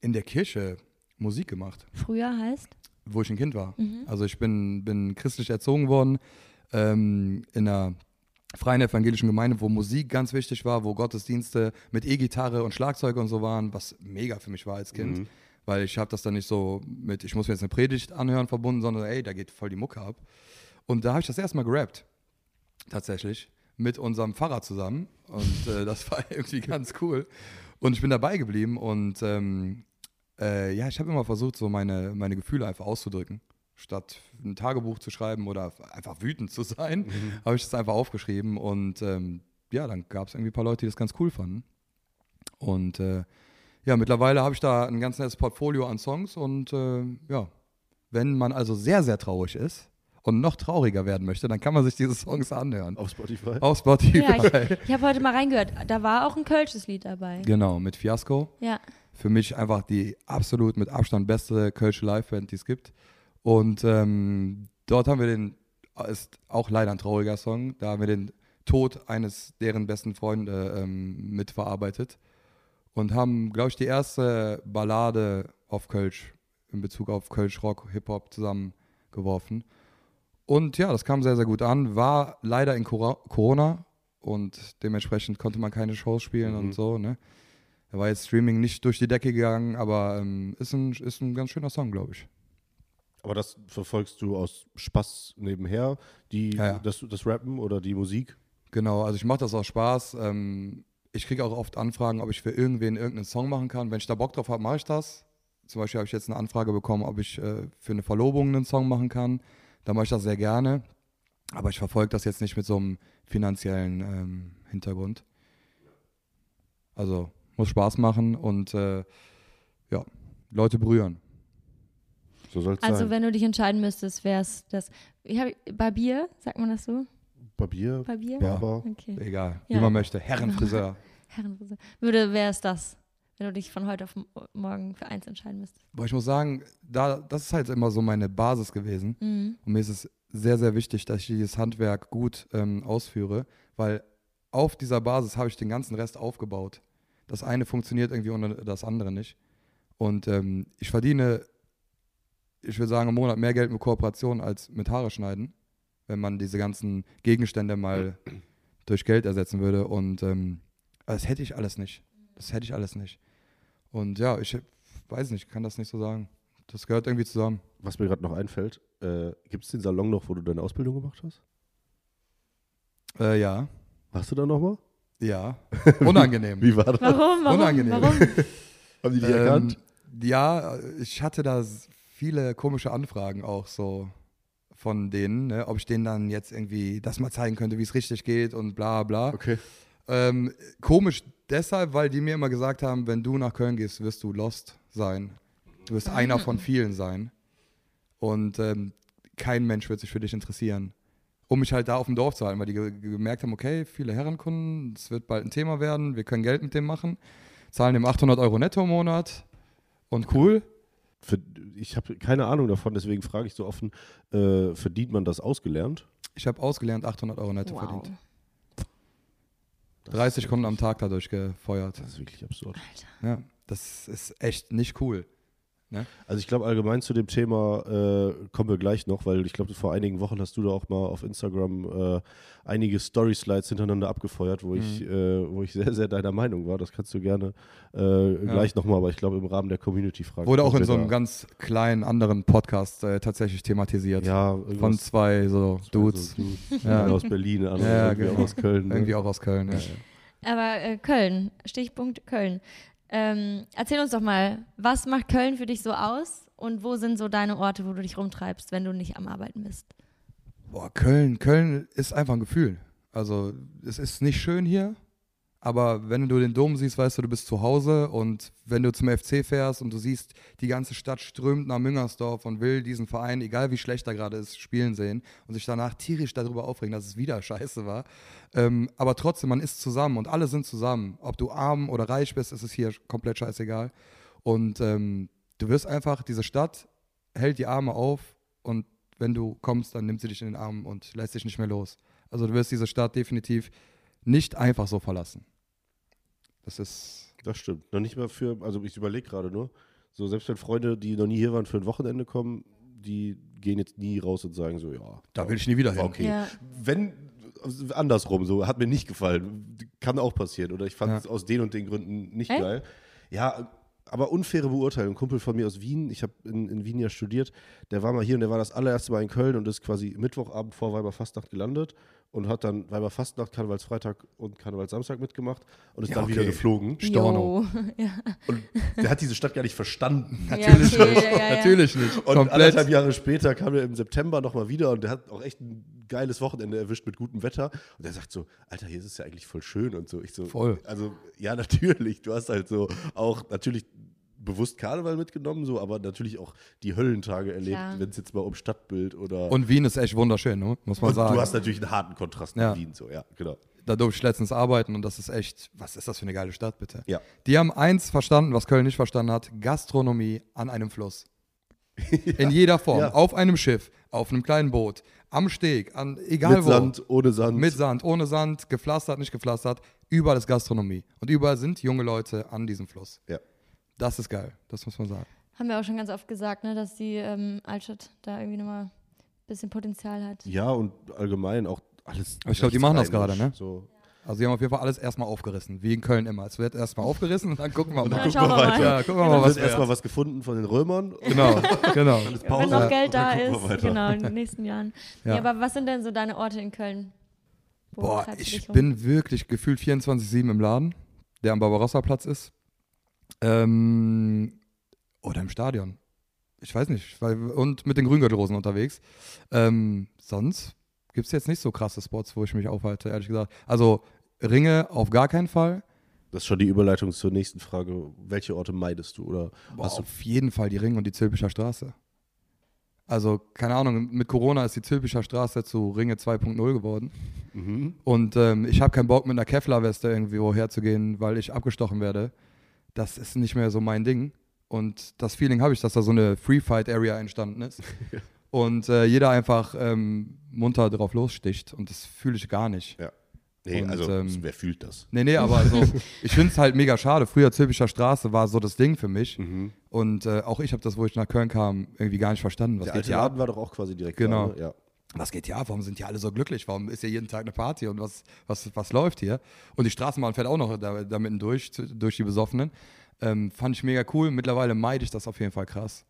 in der Kirche Musik gemacht, Früher heißt? wo ich ein Kind war. Mhm. Also ich bin, bin christlich erzogen worden ähm, in einer freien evangelischen Gemeinde, wo Musik ganz wichtig war, wo Gottesdienste mit E-Gitarre und Schlagzeug und so waren, was mega für mich war als Kind. Mhm. Weil ich habe das dann nicht so mit, ich muss mir jetzt eine Predigt anhören verbunden, sondern ey, da geht voll die Mucke ab. Und da habe ich das erstmal gerappt. Tatsächlich. Mit unserem Pfarrer zusammen. Und äh, das war irgendwie ganz cool. Und ich bin dabei geblieben und ähm, äh, ja, ich habe immer versucht, so meine, meine Gefühle einfach auszudrücken. Statt ein Tagebuch zu schreiben oder einfach wütend zu sein, habe ich das einfach aufgeschrieben. Und ähm, ja, dann gab es irgendwie ein paar Leute, die das ganz cool fanden. Und äh, ja, mittlerweile habe ich da ein ganz nettes Portfolio an Songs. Und äh, ja, wenn man also sehr, sehr traurig ist und noch trauriger werden möchte, dann kann man sich diese Songs anhören. Auf Spotify. Auf Spotify. Ja, ich, ich habe heute mal reingehört. Da war auch ein kölsches Lied dabei. Genau, mit Fiasco. Ja. Für mich einfach die absolut mit Abstand beste Kölsche Liveband, die es gibt. Und ähm, dort haben wir den, ist auch leider ein trauriger Song, da haben wir den Tod eines deren besten Freunde ähm, mitverarbeitet und haben, glaube ich, die erste Ballade auf Kölsch in Bezug auf Kölsch Rock, Hip-Hop zusammengeworfen. Und ja, das kam sehr, sehr gut an, war leider in Corona und dementsprechend konnte man keine Shows spielen Mhm. und so, ne? Da war jetzt Streaming nicht durch die Decke gegangen, aber ähm, ist, ein, ist ein ganz schöner Song, glaube ich. Aber das verfolgst du aus Spaß nebenher, die, Ja, ja. Das, das Rappen oder die Musik? Genau, also ich mache das aus Spaß. Ähm, ich kriege auch oft Anfragen, ob ich für irgendwen irgendeinen Song machen kann. Wenn ich da Bock drauf habe, mache ich das. Zum Beispiel habe ich jetzt eine Anfrage bekommen, ob ich äh, für eine Verlobung einen Song machen kann. Da mache ich das sehr gerne. Aber ich verfolge das jetzt nicht mit so einem finanziellen ähm, Hintergrund. Also muss Spaß machen und äh, ja, Leute berühren. So soll es Also sein. wenn du dich entscheiden müsstest, wäre es das. Ich hab, Barbier, sagt man das so? Barbier, Barbier? Ja. Okay. Egal, wie Ja. man möchte. Herrenfriseur. Herrenfriseur. Würde, wäre es das, wenn du dich von heute auf morgen für eins entscheiden müsstest. Aber ich muss sagen, da, das ist halt immer so meine Basis gewesen. Mhm. Und mir ist es sehr, sehr wichtig, dass ich dieses Handwerk gut ähm, ausführe, weil auf dieser Basis habe ich den ganzen Rest aufgebaut. Das eine funktioniert irgendwie ohne das andere nicht. Und ähm, ich verdiene, ich würde sagen, im Monat mehr Geld mit Kooperation als mit Haare schneiden, wenn man diese ganzen Gegenstände mal durch Geld ersetzen würde. Und ähm, das hätte ich alles nicht. Das hätte ich alles nicht. Und ja, ich weiß nicht, kann das nicht so sagen. Das gehört irgendwie zusammen. Was mir gerade noch einfällt, äh, gibt es den Salon noch, wo du deine Ausbildung gemacht hast? Äh, ja. Warst du da nochmal? Ja, unangenehm. Wie war das? Warum? Warum? Unangenehm. Warum? Haben die dich Ähm, erkannt? ja, ich hatte da viele komische Anfragen auch so von denen, ne, ob ich denen dann jetzt irgendwie das mal zeigen könnte, wie es richtig geht und bla bla. Okay. Ähm, komisch deshalb, weil die mir immer gesagt haben, wenn du nach Köln gehst, wirst du lost sein. Du wirst einer von vielen sein. Und ähm, kein Mensch wird sich für dich interessieren. Um mich halt da auf dem Dorf zu halten, weil die ge gemerkt haben, okay, viele Herrenkunden, es wird bald ein Thema werden, wir können Geld mit dem machen, zahlen dem 800 Euro netto im Monat und cool. Für, ich habe keine Ahnung davon, deswegen frage ich so offen, äh, verdient man das ausgelernt? Ich habe ausgelernt 800 Euro netto Wow. verdient. Das 30 ist Kunden am Tag dadurch gefeuert. Das ist wirklich absurd. Ja, das ist echt nicht cool. Also ich glaube allgemein zu dem Thema äh, kommen wir gleich noch, weil ich glaube vor einigen Wochen hast du da auch mal auf Instagram äh, einige Story-Slides hintereinander abgefeuert, wo ich, Mhm. äh, wo ich sehr, sehr deiner Meinung war. Das kannst du gerne äh, gleich nochmal, aber ich glaube im Rahmen der Community-Frage. Wurde auch in so einem ganz kleinen anderen Podcast äh, tatsächlich thematisiert. ja, Von zwei so Dudes. Also, Dudes. Ja. Aus Berlin, andere Ja, irgendwie genau. auch aus Köln. Ne? Irgendwie auch aus Köln. Ja. Aber äh, Köln, Stichpunkt Köln. Ähm, erzähl uns doch mal, was macht Köln für dich so aus und wo sind so deine Orte, wo du dich rumtreibst, wenn du nicht am Arbeiten bist? Boah, Köln, Köln ist einfach ein Gefühl. Also es ist nicht schön hier, aber wenn du den Dom siehst, weißt du, du bist zu Hause und wenn du zum FC fährst und du siehst, die ganze Stadt strömt nach Müngersdorf und will diesen Verein, egal wie schlecht er gerade ist, spielen sehen und sich danach tierisch darüber aufregen, dass es wieder scheiße war. Ähm, aber trotzdem, man ist zusammen und alle sind zusammen. Ob du arm oder reich bist, ist es hier komplett scheißegal. Und ähm, du wirst einfach, diese Stadt hält die Arme auf und wenn du kommst, dann nimmt sie dich in den Arm und lässt dich nicht mehr los. Also du wirst diese Stadt definitiv nicht einfach so verlassen. Das ist, Das stimmt. Noch nicht mal für, also ich überlege gerade nur, so selbst wenn Freunde, die noch nie hier waren, für ein Wochenende kommen, die gehen jetzt nie raus und sagen so, ja. da will ich nie wieder hin. okay. Ja. Wenn, andersrum, so, hat mir nicht gefallen. Kann auch passieren. Oder ich fand Ja. es aus den und den Gründen nicht Echt? geil. Ja, aber unfaire Beurteilung. Ein Kumpel von mir aus Wien, ich habe in, in Wien ja studiert, der war mal hier und der war das allererste Mal in Köln und ist quasi Mittwochabend vor Weiberfastnacht gelandet und hat dann Weiberfastnacht, Karnevalsfreitag und Karnevalsamstag mitgemacht und ist Ja, dann okay. wieder geflogen. Storno. Ja. Und der hat diese Stadt gar nicht verstanden. Natürlich Ja, okay, nicht. ja, ja, ja. Natürlich nicht. Und Komplett. anderthalb Jahre später kam er im September nochmal wieder und der hat auch echt ein geiles Wochenende erwischt mit gutem Wetter. Und er sagt so, Alter, hier ist es ja eigentlich voll schön und so. Ich so, Voll. Also, ja, natürlich. Du hast halt so auch natürlich bewusst Karneval mitgenommen, so, aber natürlich auch die Höllentage erlebt, wenn es jetzt mal um Stadtbild oder. Und Wien ist echt wunderschön, ne? muss man und sagen. du hast natürlich einen harten Kontrast Ja. mit Wien, so, ja, genau. da durfte ich letztens arbeiten und das ist echt, was ist das für eine geile Stadt, bitte? Ja. Die haben eins verstanden, was Köln nicht verstanden hat: Gastronomie an einem Fluss. In jeder Form. Ja. Auf einem Schiff, auf einem kleinen Boot, am Steg, an egal mit wo. Sand, ohne Sand. Mit Sand, ohne Sand, gepflastert, nicht gepflastert. Überall ist Gastronomie. Und überall sind junge Leute an diesem Fluss. Ja. Das ist geil, das muss man sagen. Haben wir auch schon ganz oft gesagt, ne, dass die ähm, Altstadt da irgendwie nochmal ein bisschen Potenzial hat. ja, und allgemein auch alles. Aber ich glaub, die machen das gerade, ne? So. Also die haben auf jeden Fall alles erstmal aufgerissen, wie in Köln immer. Es wird erstmal aufgerissen und dann gucken wir Und dann mal. Ja, gucken wir weiter. Ja, gucken wir mal, Dann was wird erstmal was gefunden von den Römern. Genau, genau. Dann Wenn noch Geld dann da ist, genau, in den nächsten Jahren. Ja. Ja. aber was sind denn so deine Orte in Köln? Wo Boah, ich rum? bin wirklich gefühlt 24-7 im Laden, der am Barbarossa-Platz ist. Ähm, oder im Stadion. Ich weiß nicht. Weil, und mit den Grüngürtelrosen unterwegs. Ähm, sonst gibt es jetzt nicht so krasse Spots, wo ich mich aufhalte, ehrlich gesagt. Also Ringe auf gar keinen Fall. Das ist schon die Überleitung zur nächsten Frage. Welche Orte meidest du? Oder Boah, hast du auf jeden Fall die Ring und die Zülpicher Straße. Also, keine Ahnung, mit Corona ist die Zülpicher Straße zu Ringe 2.0 geworden. Mhm. Und ähm, ich habe keinen Bock, mit einer Kevlar-Weste irgendwie woher zu gehen, weil ich abgestochen werde. Das ist nicht mehr so mein Ding. Und das Feeling habe ich, dass da so eine Free-Fight-Area entstanden ist. Und äh, jeder einfach ähm, munter drauf lossticht. Und das fühle ich gar nicht. Nee, Und, also ähm, wer fühlt das? Nee, nee, aber so, ich finde es halt mega schade. Früher Zülpicher Straße war so das Ding für mich. Mhm. Und äh, auch ich habe das, wo ich nach Köln kam, irgendwie gar nicht verstanden. Was Der geht alte? Laden war doch auch quasi direkt Genau. da, ne? Ja. Was geht hier ab? Warum sind hier alle so glücklich? Warum ist hier jeden Tag eine Party und was, was, was läuft hier? Und die Straßenbahn fährt auch noch da, da mitten durch, durch die Besoffenen. Ähm, fand ich mega cool. Mittlerweile meide ich das auf jeden Fall krass.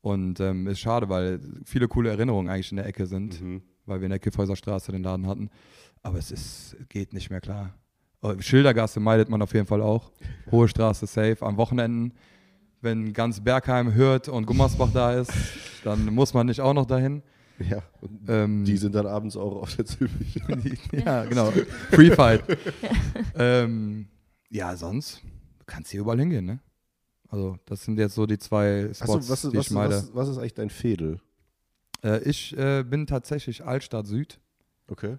Und ähm, ist schade, weil viele coole Erinnerungen eigentlich in der Ecke sind, Mhm. weil wir in der Kiffhäuser Straße den Laden hatten. Aber es ist, geht nicht mehr klar. Oh, Schildergasse meidet man auf jeden Fall auch. Hohe Straße safe. Am Wochenenden, wenn ganz Bergheim hört und Gummersbach da ist, dann muss man nicht auch noch dahin. Ja. Und Ähm, die sind dann abends auch auf der Zülpich. ja, genau. Free Fight. ähm, ja, sonst kannst du hier überall hingehen, ne? Also, das sind jetzt so die zwei Spots, Achso, was, ist- die was, ich meide. was, was ist eigentlich dein Fädel? Äh, ich äh, bin tatsächlich Altstadt Süd Okay.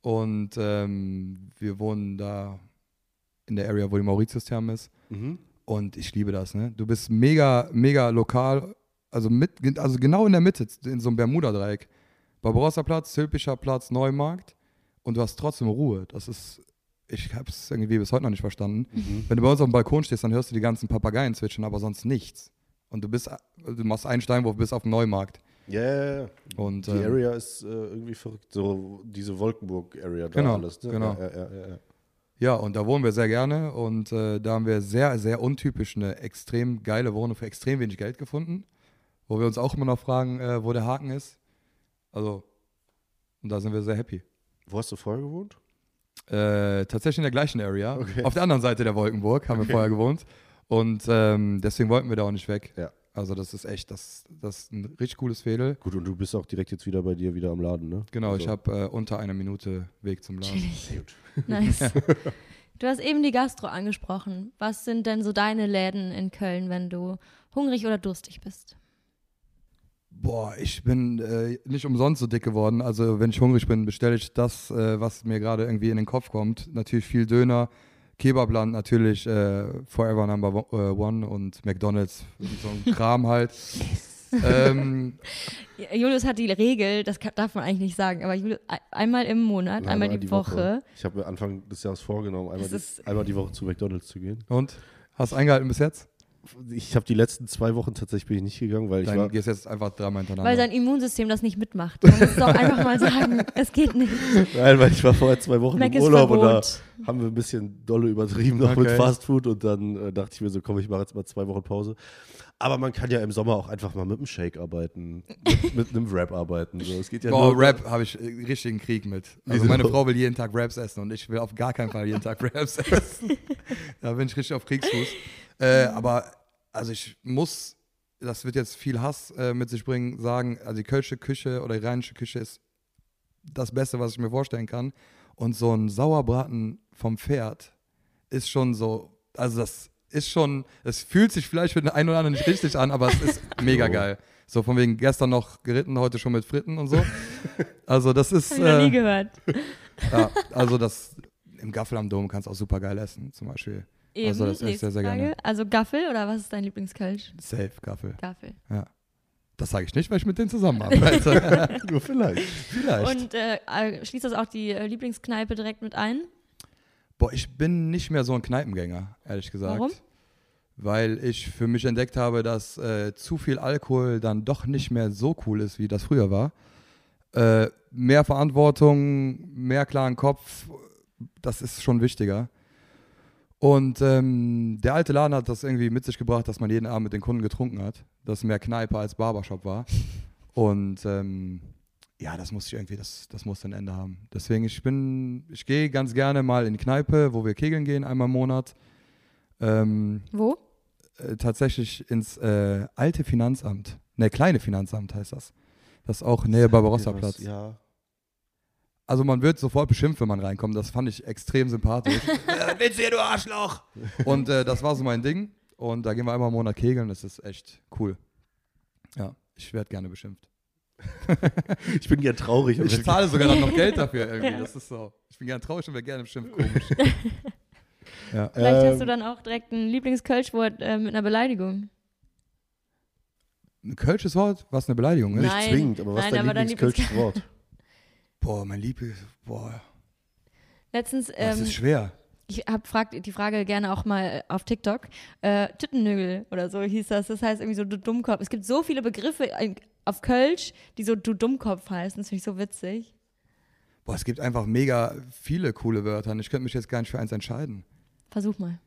und ähm, wir wohnen da in der Area, wo die Mauritius-Therme ist. Mhm. Und ich liebe das, ne? Du bist mega, mega lokal, also, mit, also genau in der Mitte, in so einem Bermuda-Dreieck. Barbarossa Platz, Zülpicher Platz, Neumarkt und du hast trotzdem Ruhe. Das ist, ich habe es irgendwie bis heute noch nicht verstanden. Mhm. Wenn du bei uns auf dem Balkon stehst, dann hörst du die ganzen Papageien zwitschern, aber sonst nichts. Und du bist, du machst einen Steinwurf bis auf den Neumarkt. Ja, ja. Und, Die ähm, Area ist äh, irgendwie verrückt. So diese Wolkenburg-Area da Genau, alles. Ne? genau. Ja, ja, ja, ja. Ja, und da wohnen wir sehr gerne und äh, da haben wir sehr, sehr untypisch eine extrem geile Wohnung für extrem wenig Geld gefunden, wo wir uns auch immer noch fragen, äh, wo der Haken ist. Also, und da sind wir sehr happy. Wo hast du vorher gewohnt? Äh, tatsächlich in der gleichen Area. Okay. Auf der anderen Seite der Wolkenburg haben wir vorher gewohnt. Und ähm, deswegen wollten wir da auch nicht weg. Ja. Also das ist echt, das, das ist ein richtig cooles Fädel. Gut, und du bist auch direkt jetzt wieder bei dir wieder am Laden, ne? Genau, Also, ich habe äh, unter einer Minute Weg zum Laden. Sehr gut. Nice. Du hast eben die Gastro angesprochen. Was sind denn so deine Läden in Köln, wenn du hungrig oder durstig bist? Boah, ich bin äh, nicht umsonst so dick geworden. Also wenn ich hungrig bin, bestelle ich das, äh, was mir gerade irgendwie in den Kopf kommt. Natürlich viel Döner, Kebabland natürlich äh, Forever Number äh, One und McDonald's, so ein Kram halt. ähm, Ja, Julius hat die Regel, das kann, darf man eigentlich nicht sagen, aber Julius, ein- einmal im Monat, einmal die, Woche. Ich habe mir Anfang des Jahres vorgenommen, einmal die, einmal die Woche zu McDonalds zu gehen. und? Hast du eingehalten bis jetzt? Ich habe die letzten zwei Wochen tatsächlich bin ich nicht gegangen, weil ich Dann war. gehst jetzt einfach dreimal hintereinander. Weil sein Immunsystem das nicht mitmacht. Man muss doch einfach mal sagen, es geht nicht. Nein, weil ich war vorher zwei Wochen Mac im Urlaub und da haben wir ein bisschen dolle übertrieben noch mit Okay. Fast Food und dann äh, dachte ich mir so, komm, ich mache jetzt mal zwei Wochen Pause. Aber man kann ja im Sommer auch einfach mal mit einem Shake arbeiten, mit, mit einem Wrap arbeiten. So. Es geht ja Boah, nur, Rap habe ich äh, richtigen Krieg mit. Also meine Frau will jeden Tag Raps essen und ich will auf gar keinen Fall jeden Tag Raps essen. da bin ich richtig auf Kriegsfuß. Äh, aber also ich muss, das wird jetzt viel Hass äh, mit sich bringen, sagen, also die kölsche Küche oder die rheinische Küche ist das Beste, was ich mir vorstellen kann. Und so ein Sauerbraten vom Pferd ist schon so, also das ist schon, es fühlt sich vielleicht für den einen oder anderen nicht richtig an, aber es ist mega geil. So von wegen gestern noch geritten, heute schon mit Fritten und so. Also das ist, Hab ich noch nie äh, gehört. ja, also das im Gaffel am Dom kannst du auch super geil essen, zum Beispiel. Eben, Also das ich nächste sehr, sehr Frage. gerne. Also Gaffel oder was ist dein Lieblingskölsch? Safe Gaffel. Gaffel. Das sage ich nicht, weil ich mit denen zusammenarbeite. nur vielleicht. Vielleicht. Und äh, äh, schließt das auch die äh, Lieblingskneipe direkt mit ein? Boah, ich bin nicht mehr so ein Kneipengänger, ehrlich gesagt. Warum? Weil ich für mich entdeckt habe, dass äh, zu viel Alkohol dann doch nicht mehr so cool ist, wie das früher war. Äh, mehr Verantwortung, mehr klaren Kopf, das ist schon wichtiger. Und ähm, der alte Laden hat das irgendwie mit sich gebracht, dass man jeden Abend mit den Kunden getrunken hat. Dass mehr Kneipe als Barbershop war. Und ähm, ja, das muss ich irgendwie, das, das muss ein Ende haben. Deswegen, ich bin, ich gehe ganz gerne mal in die Kneipe, wo wir kegeln gehen, einmal im Monat. Ähm, Wo? äh, tatsächlich ins äh, alte Finanzamt. Ne, kleine Finanzamt heißt das. Das ist auch Nähe Barbarossa-Platz. Ja. Also man wird sofort beschimpft, wenn man reinkommt. Das fand ich extrem sympathisch. äh, willst du hier, du Arschloch? Und äh, das war so mein Ding. Und da gehen wir einmal im Monat kegeln. Das ist echt cool. Ja, ich werde gerne beschimpft. Ich bin gern traurig. Ich zahle sogar dann noch Geld dafür irgendwie. Das ist so. Ich bin gerne traurig und werde gerne beschimpft. Komisch. ja. Vielleicht hast Ähm, du dann auch direkt ein Lieblingskölschwort äh, mit einer Beleidigung. Ein kölsches Wort, was eine Beleidigung ist? Nicht Nein, zwingend, aber was nein, ist dein Lieblingskölsches Wort? Boah, mein Lieblings... Boah, Letztens, das ähm, ist schwer. ich hab fragt die Frage gerne auch mal auf TikTok. Äh, Tüttennögel oder so hieß das. Das heißt irgendwie so du Dummkopf. Es gibt so viele Begriffe auf Kölsch, die so du Dummkopf heißen. Das finde ich so witzig. Boah, es gibt einfach mega viele coole Wörter. Ich könnte mich jetzt gar nicht für eins entscheiden. Versuch mal.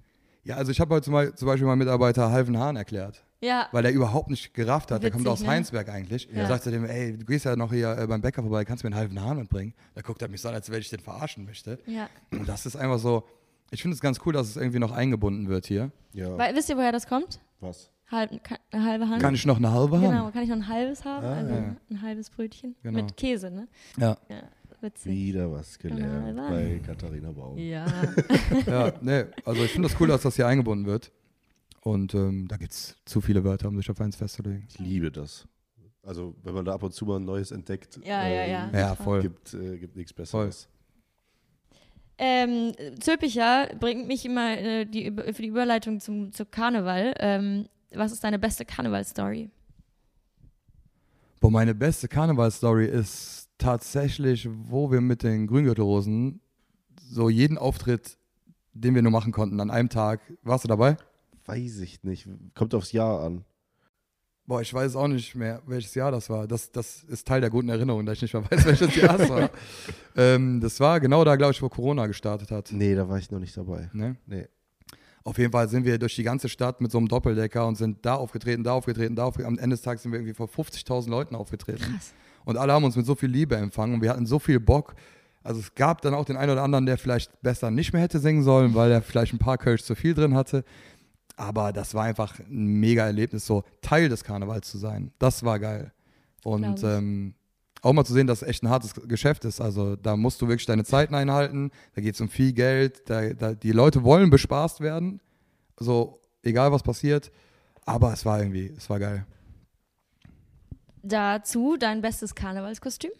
Ja, also ich habe heute zum Beispiel, zum Beispiel meinem Mitarbeiter Halven Hahn erklärt, Ja, weil der überhaupt nicht gerafft hat. der kommt Witzig, aus ne? Heinsberg eigentlich. Ja. Ja. Sagte dem, ey, du gehst ja noch hier äh, beim Bäcker vorbei, kannst du mir einen halben Hahn mitbringen? Da guckt er mich so an, als wenn ich den verarschen möchte. ja. Und das ist einfach so, ich finde es ganz cool, dass es irgendwie noch eingebunden wird hier. Ja, Weil, wisst ihr, woher das kommt? was? Halb, eine halbe Hand. Kann ich noch eine halbe haben? Genau, kann ich noch ein halbes haben? Ah, also ja. ein halbes Brötchen. Genau. Mit Käse, ne? Ja. Ja, witzig. Wieder was gelernt Genau. bei Katharina Baum. Ja. ja, nee, also ich finde das cool, dass das hier eingebunden wird. Und ähm, da gibt es zu viele Wörter, um sich auf eins festzulegen. Ich liebe das. Also, wenn man da ab und zu mal ein neues entdeckt, Ja, ja, ja. Ja, voll. gibt, äh, gibt nichts Besseres. Ähm, Zülpicher bringt mich immer äh, die, für die Überleitung zum, zu Karneval. Ähm, was ist deine beste Karneval-Story? Boah, meine beste Karnevalstory ist tatsächlich, wo wir mit den Grüngürtelrosen so jeden Auftritt, den wir nur machen konnten, an einem Tag. Warst du dabei? Weiß ich nicht. Kommt aufs Jahr an. Boah, ich weiß auch nicht mehr, welches Jahr das war. Das, das ist Teil der guten Erinnerung, da ich nicht mehr weiß, welches Jahr es war. ähm, das war genau da, glaube ich, wo Corona gestartet hat. Nee, da war ich noch nicht dabei. Ne? Nee. Auf jeden Fall sind wir durch die ganze Stadt mit so einem Doppeldecker und sind da aufgetreten, da aufgetreten, da aufgetreten. Am Ende des Tages sind wir irgendwie vor 50.000 Leuten aufgetreten. Krass. Und alle haben uns mit so viel Liebe empfangen und wir hatten so viel Bock. Also es gab dann auch den einen oder anderen, der vielleicht besser nicht mehr hätte singen sollen, weil er vielleicht ein paar Kölsch zu viel drin hatte. Aber das war einfach ein mega Erlebnis, so Teil des Karnevals zu sein. Das war geil. Und ähm, auch mal zu sehen, dass es echt ein hartes Geschäft ist. Also da musst du wirklich deine Zeiten einhalten. Da geht es um viel Geld. Da, da, die Leute wollen bespaßt werden. So, egal was passiert. Aber es war irgendwie, es war geil. Dazu dein bestes Karnevalskostüm?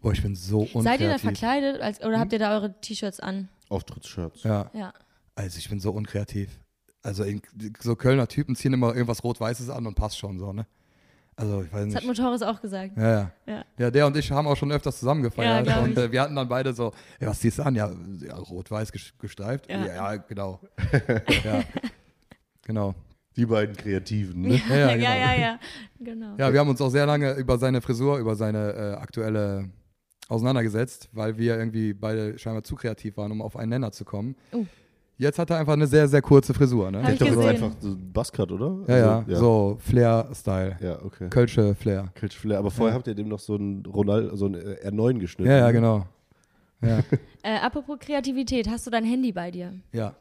Boah, ich bin so unkreativ. Seid ihr da verkleidet als, oder habt ihr da eure T-Shirts an? Auftrittsshirts. Ja. Ja. Also ich bin so unkreativ. Also in, so Kölner Typen ziehen immer irgendwas Rot-Weißes an und passt schon so, ne? Also ich weiß Das hat nicht. Motoris auch gesagt. Ja, ja. Ja. Ja, der und ich haben auch schon öfters zusammen gefeiert. Ja, und ich. äh, wir hatten dann beide so, ja, was ziehst du an? Ja, ja rot-weiß ges- gestreift. Ja. Ja, ja genau. ja. Genau. Die beiden Kreativen, ne? Ja, ja, ja, genau. ja, ja. Genau. Ja, wir haben uns auch sehr lange über seine Frisur, über seine äh, aktuelle auseinandergesetzt, weil wir irgendwie beide scheinbar zu kreativ waren, um auf einen Nenner zu kommen. Oh. Jetzt hat er einfach eine sehr, sehr kurze Frisur, ne? Hab ich jetzt gesehen. einfach so ein Buzzcut, oder? Ja, ja, Also, so Flair-Style. Ja, okay. Kölsche Flair. Kölsch Flair. Aber vorher Ja. habt ihr dem noch so ein Ronald, so ein äh, R9 geschnitten. Ja, ja, genau. Ja, Äh, apropos Kreativität, hast du dein Handy bei dir? ja.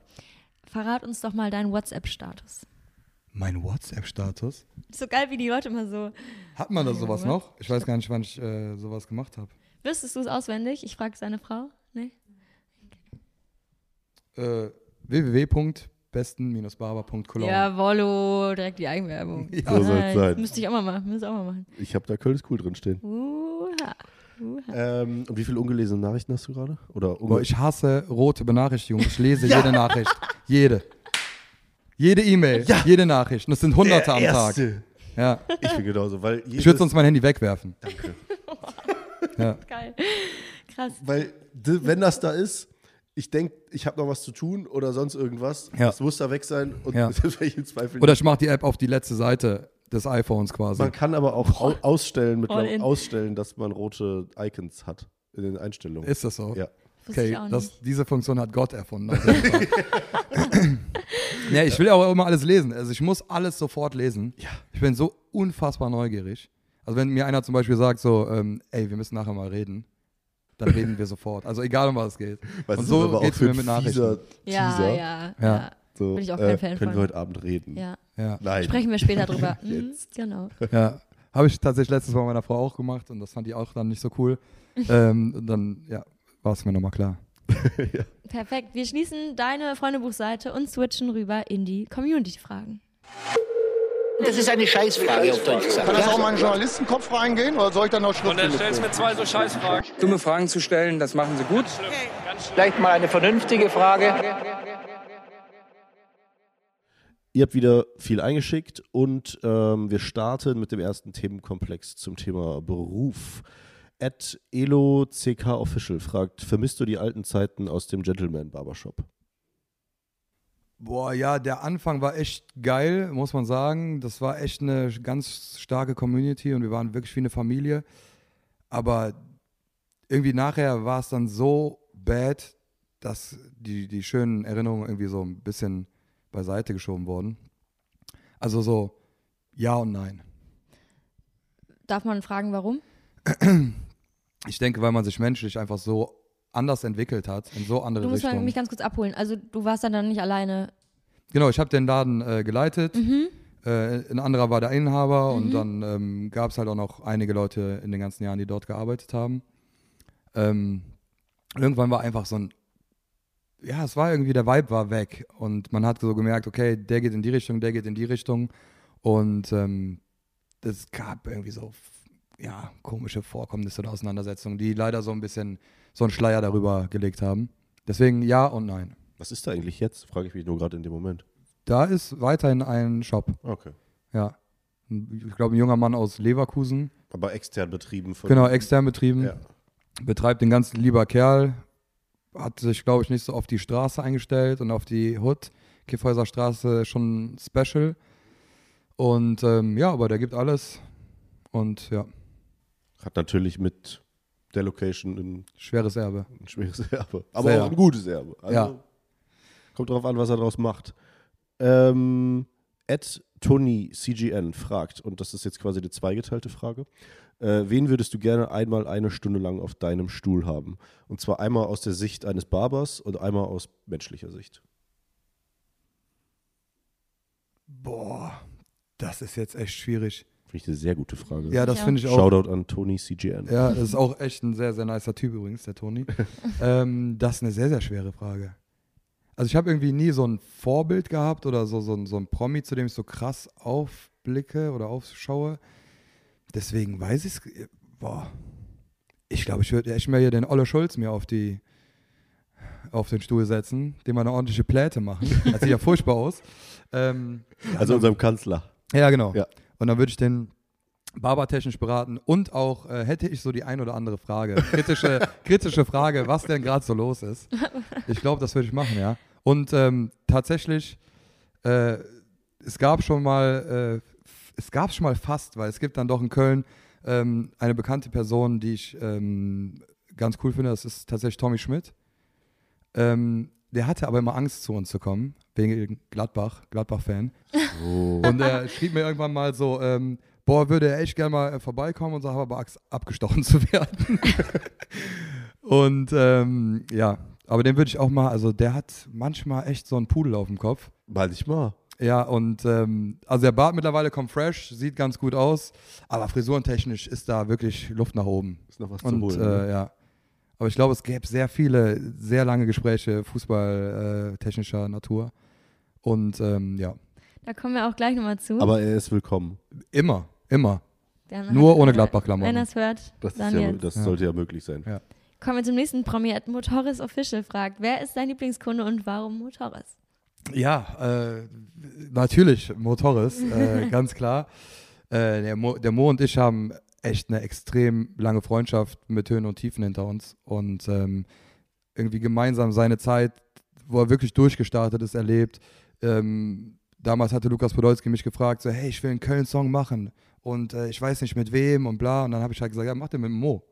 Verrat uns doch mal deinen WhatsApp-Status. Mein WhatsApp-Status? So geil, wie die Leute immer so. Hat man da Ja, sowas was? noch? Ich weiß gar nicht, wann ich äh, sowas gemacht habe. Wüsstest du es auswendig? Ich frage seine Frau. Nee? Äh, www.besten-barber.cologne. Jawollo, direkt die Eigenwerbung. Ja. So soll's sein. Müsste ich auch mal machen. Müsste ich auch mal machen. Ich habe da Kölsch cool drin stehen. Uha. Uha. Ähm, und wie viele ungelesene Nachrichten hast du gerade? Oder Boah, ich hasse rote Benachrichtigungen. Ich lese jede Nachricht. Jede. Jede E-Mail, jede Nachricht. Und es sind hunderte am Tag. Ja. Ich bin genauso, weil Ich würde sonst mein Handy wegwerfen. Danke. Ja. Geil. Krass. Weil, wenn das da ist, ich denke, ich habe noch was zu tun oder sonst irgendwas. Ja. Das muss da weg sein und Ja. im Zweifel Oder ich mache die App auf die letzte Seite des iPhones quasi. Man kann aber auch au ausstellen, mit ausstellen, dass man rote Icons hat in den Einstellungen. Ist das so? Ja. Wusste Okay, ich auch das, diese Funktion hat Gott erfunden. ja, ich will auch immer alles lesen. Also ich muss alles sofort lesen. Ja. Ich bin so unfassbar neugierig. Also wenn mir einer zum Beispiel sagt so, ähm, ey, wir müssen nachher mal reden, dann reden wir sofort. Also egal um was es geht. Was Und so geht's für mir mit Nachrichten. Ja, ja, Ja. ja. So, Bin ich auch kein äh, Fan Können von. wir heute Abend reden? Ja. Ja, Nein. Sprechen wir später drüber. Mhm, Jetzt. genau. ja. Habe ich tatsächlich letztes Mal meiner Frau auch gemacht und das fand die auch dann nicht so cool. ähm, und dann, ja, war es mir nochmal klar. ja. Perfekt. Wir schließen deine Freundebuchseite und switchen rüber in die Community-Fragen. Das ist eine Scheißfrage auf Deutsch gesagt. Kann das auch mal in den Journalistenkopf reingehen oder soll ich dann noch Und dann stellst du mir zwei so Scheißfragen. Dumme Fragen zu stellen, das machen sie gut. Vielleicht mal eine vernünftige Frage. Ihr habt wieder viel eingeschickt und ähm, wir starten mit dem ersten Themenkomplex zum Thema Beruf. At Elo CK Official fragt, vermisst du die alten Zeiten aus dem Gentleman Barbershop? Boah, ja, der Anfang war echt geil, muss man sagen. Das war echt eine ganz starke Community und wir waren wirklich wie eine Familie. Aber irgendwie nachher war es dann so bad, dass die, die schönen Erinnerungen irgendwie so ein bisschen beiseite geschoben wurden. Also so ja und nein. Darf man fragen, warum? Ich denke, weil man sich menschlich einfach so anders entwickelt hat, in so andere Du musst mal Richtungen. mich ganz kurz abholen. Also du warst dann, dann nicht alleine. Genau, ich habe den Laden äh, geleitet. Mhm. Äh, ein anderer war der Inhaber und dann ähm, gab es halt auch noch einige Leute in den ganzen Jahren, die dort gearbeitet haben. Ähm, irgendwann war einfach so ein, ja, es war irgendwie, der Vibe war weg und man hat so gemerkt, okay, der geht in die Richtung, der geht in die Richtung und ähm, es gab irgendwie so, ja, komische Vorkommnisse oder Auseinandersetzungen, die leider so ein bisschen so einen Schleier darüber gelegt haben. Deswegen ja und nein. Was ist da eigentlich jetzt? Frage ich mich nur gerade in dem Moment. Da ist weiterhin ein Shop. Okay. Ja. Ich glaube, ein junger Mann aus Leverkusen. Aber extern betrieben von. Genau, extern betrieben. Ja. Betreibt den ganz lieber Kerl. Hat sich, glaube ich, nicht so auf die Straße eingestellt und auf die Hood. Kiffhäuser Straße schon special. Und ähm, ja, aber der gibt alles. Und ja, Hat natürlich mit der Location ein, schweres Erbe. ein schweres Erbe. Aber Sehr. auch ein gutes Erbe. Also, Ja. Kommt drauf an, was er daraus macht. Ähm, Ed Tony CGN fragt, und das ist jetzt quasi die zweigeteilte Frage, äh, wen würdest du gerne einmal eine Stunde lang auf deinem Stuhl haben? Und zwar einmal aus der Sicht eines Barbers und einmal aus menschlicher Sicht. Boah, das ist jetzt echt schwierig. Finde ich eine sehr gute Frage. Ja, das Ja. finde ich auch. Shoutout an Tony CGN. Ja, das ist auch echt ein sehr, sehr nicer Typ übrigens, der Toni. ähm, das ist eine sehr, sehr schwere Frage. Also ich habe irgendwie nie so ein Vorbild gehabt oder so, so, ein- so ein Promi, zu dem ich so krass aufblicke oder aufschaue. Deswegen weiß ich es. Boah. Ich glaube, ich würde echt mal hier den Olle Schulz mir auf die auf den Stuhl setzen, dem mal eine ordentliche Pläte machen. Das sieht ja furchtbar aus. Ähm, Also unserem Kanzler. ja, genau. Ja. Und dann würde ich den barbertechnisch beraten und auch äh, hätte ich so die ein oder andere Frage, kritische, kritische Frage, was denn gerade so los ist. Ich glaube, das würde ich machen, ja. Und ähm, tatsächlich, äh, es gab schon mal, äh, es gab schon mal fast, weil es gibt dann doch in Köln ähm, eine bekannte Person, die ich ähm, ganz cool finde, das ist tatsächlich Tommy Schmidt. Ähm, der hatte aber immer Angst, zu uns zu kommen, wegen Gladbach, Gladbach-Fan. Oh. Und er schrieb mir irgendwann mal so, ähm, boah, würde er echt gerne mal äh, vorbeikommen und so, habe aber Angst, abgestochen zu werden. und ähm, ja, aber den würde ich auch mal, also der hat manchmal echt so einen Pudel auf dem Kopf. Manchmal. Ja, und ähm, also der Bart mittlerweile kommt fresh, sieht ganz gut aus, aber frisurentechnisch ist da wirklich Luft nach oben. Ist noch was zu Und holen. ne? äh, ja. Aber ich glaube, es gäbe sehr viele, sehr lange Gespräche fußballtechnischer äh, technischer Natur. Und ähm, ja, Da kommen wir auch gleich nochmal zu. Aber er ist willkommen. immer, immer. Dann nur ohne Gladbach-Klamotten. Wenn er es hört, Das, ist dann ja, jetzt. das Ja. sollte ja möglich sein. Ja. Kommen wir zum nächsten Promi. Motoris Official fragt, wer ist dein Lieblingskunde und warum Motoris? Ja, äh, natürlich, Motoris, äh, ganz klar. Äh, der, Mo, der Mo und ich haben echt eine extrem lange Freundschaft mit Höhen und Tiefen hinter uns und ähm, irgendwie gemeinsam seine Zeit, wo er wirklich durchgestartet ist, erlebt. Ähm, damals hatte Lukas Podolski mich gefragt, so, hey, ich will einen Köln-Song machen und äh, ich weiß nicht mit wem und bla. Und dann habe ich halt gesagt, ja, mach den mit Mo,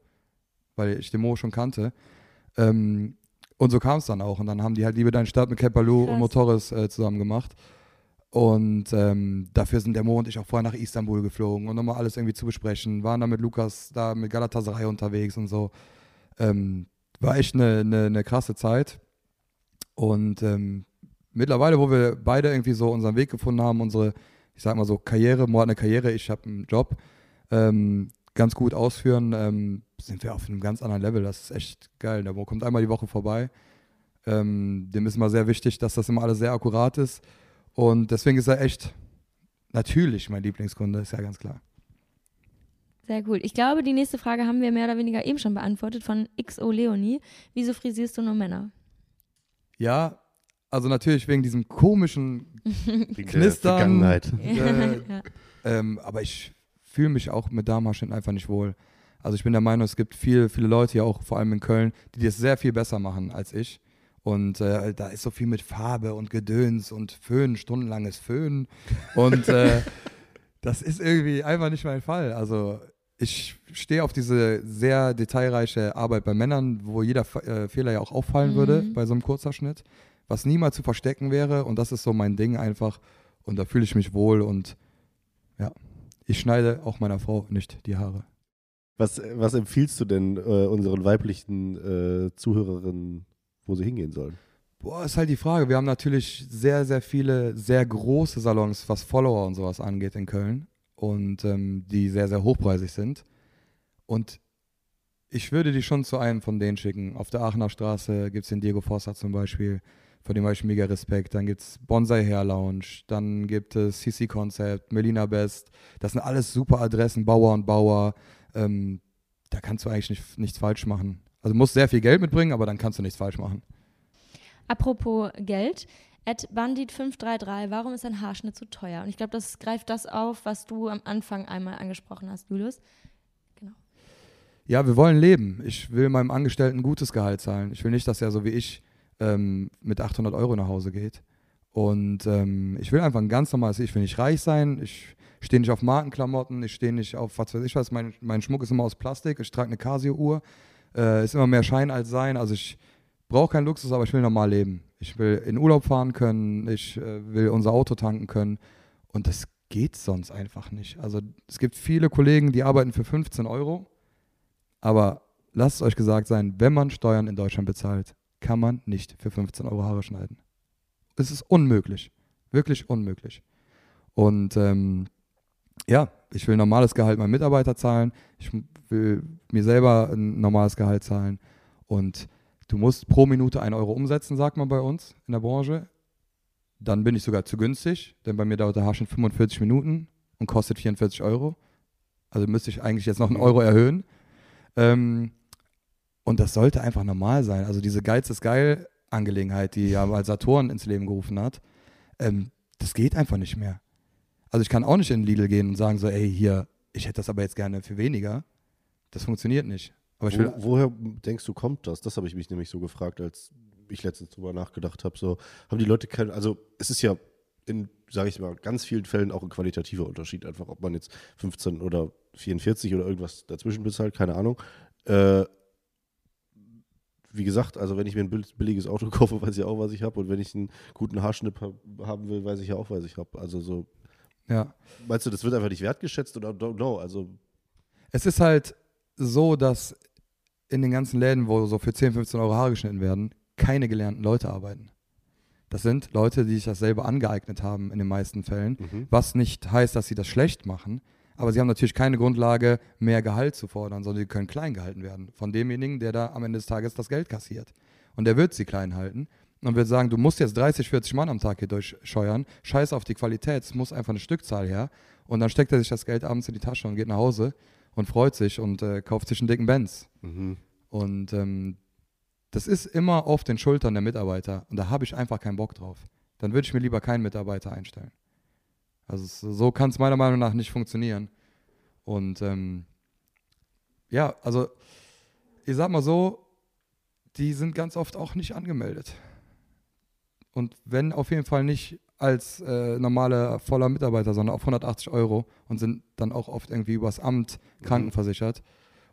weil ich den Mo schon kannte. Ähm, und so kam es dann auch. Und dann haben die halt Liebe Deine Stadt mit Kepalu und Motoris äh, zusammen gemacht. Und ähm, dafür sind der Mo und ich auch vorher nach Istanbul geflogen und nochmal alles irgendwie zu besprechen. Waren da mit Lukas da mit Galatasaray unterwegs und so. Ähm, war echt eine, eine, eine krasse Zeit. Und ähm, mittlerweile, wo wir beide irgendwie so unseren Weg gefunden haben, unsere, ich sag mal so, Karriere, Mo hat eine Karriere, ich habe einen Job, ähm, ganz gut ausführen, ähm, sind wir auf einem ganz anderen Level. Das ist echt geil. Der kommt einmal die Woche vorbei. Ähm, dem ist immer sehr wichtig, dass das immer alles sehr akkurat ist. Und deswegen ist er echt natürlich mein Lieblingskunde, ist ja ganz klar. Sehr gut. Ich glaube, die nächste Frage haben wir mehr oder weniger eben schon beantwortet von XO Leonie. Wieso frisierst du nur Männer? Ja, also natürlich wegen diesem komischen Knistern. Vergangenheit. Äh, Ja. ähm, aber ich fühle mich auch mit Damenhaarschnitten einfach nicht wohl. Also ich bin der Meinung, es gibt viel, viele Leute hier auch, vor allem in Köln, die das sehr viel besser machen als ich. Und äh, da ist so viel mit Farbe und Gedöns und Föhn, stundenlanges Föhn. Und äh, das ist irgendwie einfach nicht mein Fall. Also ich stehe auf diese sehr detailreiche Arbeit bei Männern, wo jeder äh, Fehler ja auch auffallen würde Mhm. bei so einem Kurzhaarschnitt, was niemals zu verstecken wäre. Und das ist so mein Ding einfach. Und da fühle ich mich wohl und ja, ich schneide auch meiner Frau nicht die Haare. Was, was empfiehlst du denn äh, unseren weiblichen äh, Zuhörerinnen, wo sie hingehen sollen? Boah, ist halt die Frage. Wir haben natürlich sehr, sehr viele, sehr große Salons, was Follower und sowas angeht in Köln. Und ähm, die sehr, sehr hochpreisig sind. Und ich würde die schon zu einem von denen schicken. Auf der Aachener Straße gibt es den Diego Fossa zum Beispiel, vor dem habe ich mega Respekt. Dann gibt es Bonsai Hair Lounge, dann gibt es CC Concept, Melina Best. Das sind alles super Adressen, Bauer und Bauer. Ähm, da kannst du eigentlich nicht, nichts falsch machen. Also musst sehr viel Geld mitbringen, aber dann kannst du nichts falsch machen. Apropos Geld, at Bandit533, warum ist ein Haarschnitt so teuer? Und ich glaube, das greift das auf, was du am Anfang einmal angesprochen hast, Julius. Ja, wir wollen leben. Ich will meinem Angestellten ein gutes Gehalt zahlen. Ich will nicht, dass er so wie ich ähm, mit 800 Euro nach Hause geht. Und ähm, ich will einfach ein ganz normales, ich will nicht reich sein, ich stehe nicht auf Markenklamotten, ich stehe nicht auf, was weiß ich was, mein, mein Schmuck ist immer aus Plastik, ich trage eine Casio-Uhr, äh, ist immer mehr Schein als Sein, also ich brauche keinen Luxus, aber ich will normal leben. Ich will in Urlaub fahren können, ich äh, will unser Auto tanken können und das geht sonst einfach nicht. Also es gibt viele Kollegen, die arbeiten für 15 Euro, aber lasst es euch gesagt sein, wenn man Steuern in Deutschland bezahlt, kann man nicht für 15 Euro Haare schneiden. Es ist unmöglich. Wirklich unmöglich. Und ähm, ja, ich will ein normales Gehalt meinen Mitarbeiter zahlen. Ich will mir selber ein normales Gehalt zahlen. Und du musst pro Minute 1 Euro umsetzen, sagt man bei uns in der Branche. Dann bin ich sogar zu günstig, denn bei mir dauert der Haarschnitt 45 Minuten und kostet 44 Euro. Also müsste ich eigentlich jetzt noch einen Euro erhöhen. Ähm, und das sollte einfach normal sein. Also diese Geiz ist geil Angelegenheit, die ja mal Saturn ins Leben gerufen hat, ähm, das geht einfach nicht mehr. Also ich kann auch nicht in den Lidl gehen und sagen so, ey, hier, ich hätte das aber jetzt gerne für weniger. Das funktioniert nicht. Aber ich will, Wo, woher denkst du, kommt das? Das habe ich mich nämlich so gefragt, als ich letztens drüber nachgedacht habe. So, haben die Leute kein, also es ist ja in, sage ich mal, ganz vielen Fällen auch ein qualitativer Unterschied, einfach ob man jetzt 15 oder 44 oder irgendwas dazwischen bezahlt, keine Ahnung. Äh, wie gesagt, also wenn ich mir ein bill- billiges Auto kaufe, weiß ich auch, was ich habe. Und wenn ich einen guten Haarschnitt hab, haben will, weiß ich ja auch, was ich habe. Also so, ja. meinst du, das wird einfach nicht wertgeschätzt oder don't know? Also Es ist halt so, dass in den ganzen Läden, wo so für 10, 15 Euro Haare geschnitten werden, keine gelernten Leute arbeiten. Das sind Leute, die sich das selber angeeignet haben in den meisten Fällen, Mhm. was nicht heißt, dass sie das schlecht machen, aber sie haben natürlich keine Grundlage, mehr Gehalt zu fordern, sondern sie können klein gehalten werden von demjenigen, der da am Ende des Tages das Geld kassiert. Und der wird sie klein halten und wird sagen, du musst jetzt 30, 40 Mann am Tag hier durchscheuern, scheiß auf die Qualität, es muss einfach eine Stückzahl her. Und dann steckt er sich das Geld abends in die Tasche und geht nach Hause und freut sich und äh, kauft sich einen dicken Benz. mhm. Und ähm, das ist immer auf den Schultern der Mitarbeiter und da habe ich einfach keinen Bock drauf. Dann würde ich mir lieber keinen Mitarbeiter einstellen. Also so kann es meiner Meinung nach nicht funktionieren. Und ähm, ja, also ich sag mal so, die sind ganz oft auch nicht angemeldet. Und wenn auf jeden Fall nicht als äh, normale voller Mitarbeiter, sondern auf 180 Euro und sind dann auch oft irgendwie übers Amt krankenversichert.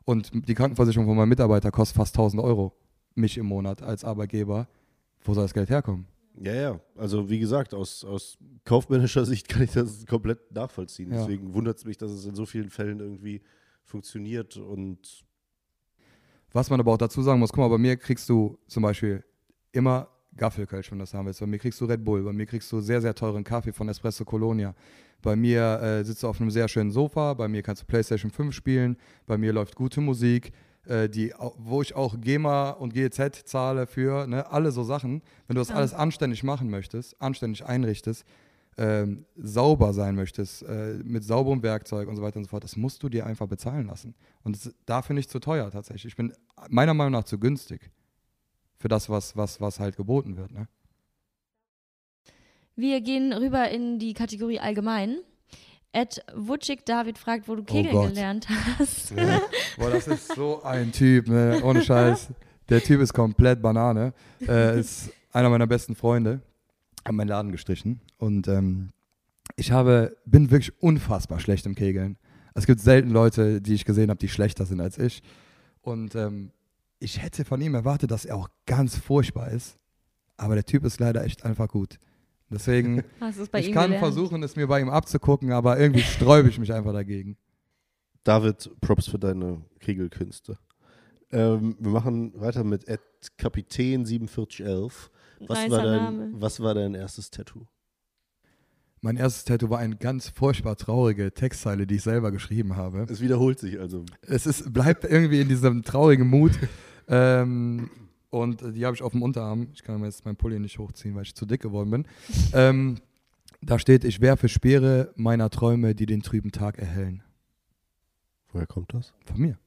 Und die Krankenversicherung von meinem Mitarbeiter kostet fast 1000 Euro, mich im Monat als Arbeitgeber. Wo soll das Geld herkommen? Ja, ja. Also wie gesagt, aus, aus kaufmännischer Sicht kann ich das komplett nachvollziehen. Ja. Deswegen wundert es mich, dass es in so vielen Fällen irgendwie funktioniert und Was man aber auch dazu sagen muss, guck mal, bei mir kriegst du zum Beispiel immer Gaffelkölsch, wenn du das haben willst. Bei mir kriegst du Red Bull, bei mir kriegst du sehr, sehr teuren Kaffee von Espresso Colonia. Bei mir äh, sitzt du auf einem sehr schönen Sofa, bei mir kannst du PlayStation 5 spielen, bei mir läuft gute Musik, äh, die, wo ich auch GEMA und GEZ zahle für, ne, alle so Sachen. Wenn du das alles anständig machen möchtest, anständig einrichtest, ähm, sauber sein möchtest, äh, mit sauberem Werkzeug und so weiter und so fort, das musst du dir einfach bezahlen lassen. Und das, dafür nicht zu teuer tatsächlich. Ich bin meiner Meinung nach zu günstig für das, was, was, was halt geboten wird. Ne? Wir gehen rüber in die Kategorie allgemein. Ed Wutschig David fragt, wo du Kegeln Oh gelernt hast. Boah, das ist so ein Typ, ne? ohne Scheiß. Der Typ ist komplett Banane. Äh, ist einer meiner besten Freunde. Hat meinen Laden gestrichen. Und ähm, ich habe, bin wirklich unfassbar schlecht im Kegeln. Es gibt selten Leute, die ich gesehen habe, die schlechter sind als ich. Und ähm, ich hätte von ihm erwartet, dass er auch ganz furchtbar ist. Aber der Typ ist leider echt einfach gut. Deswegen, ich kann gelernt? versuchen, es mir bei ihm abzugucken, aber irgendwie sträube ich mich einfach dagegen. David, Props für deine Kegelkünste. Ähm, wir machen weiter mit Ed Kapitän 4711. Was war, dein, Name. was war dein erstes Tattoo? Mein erstes Tattoo war eine ganz furchtbar traurige Textzeile, die ich selber geschrieben habe. Es wiederholt sich also. Es ist, bleibt irgendwie in diesem traurigen Mut. ähm, und die habe ich auf dem Unterarm. Ich kann mir jetzt meinen Pulli nicht hochziehen, weil ich zu dick geworden bin. Ähm, da steht, ich werfe Speere meiner Träume, die den trüben Tag erhellen. Woher kommt das? Von mir.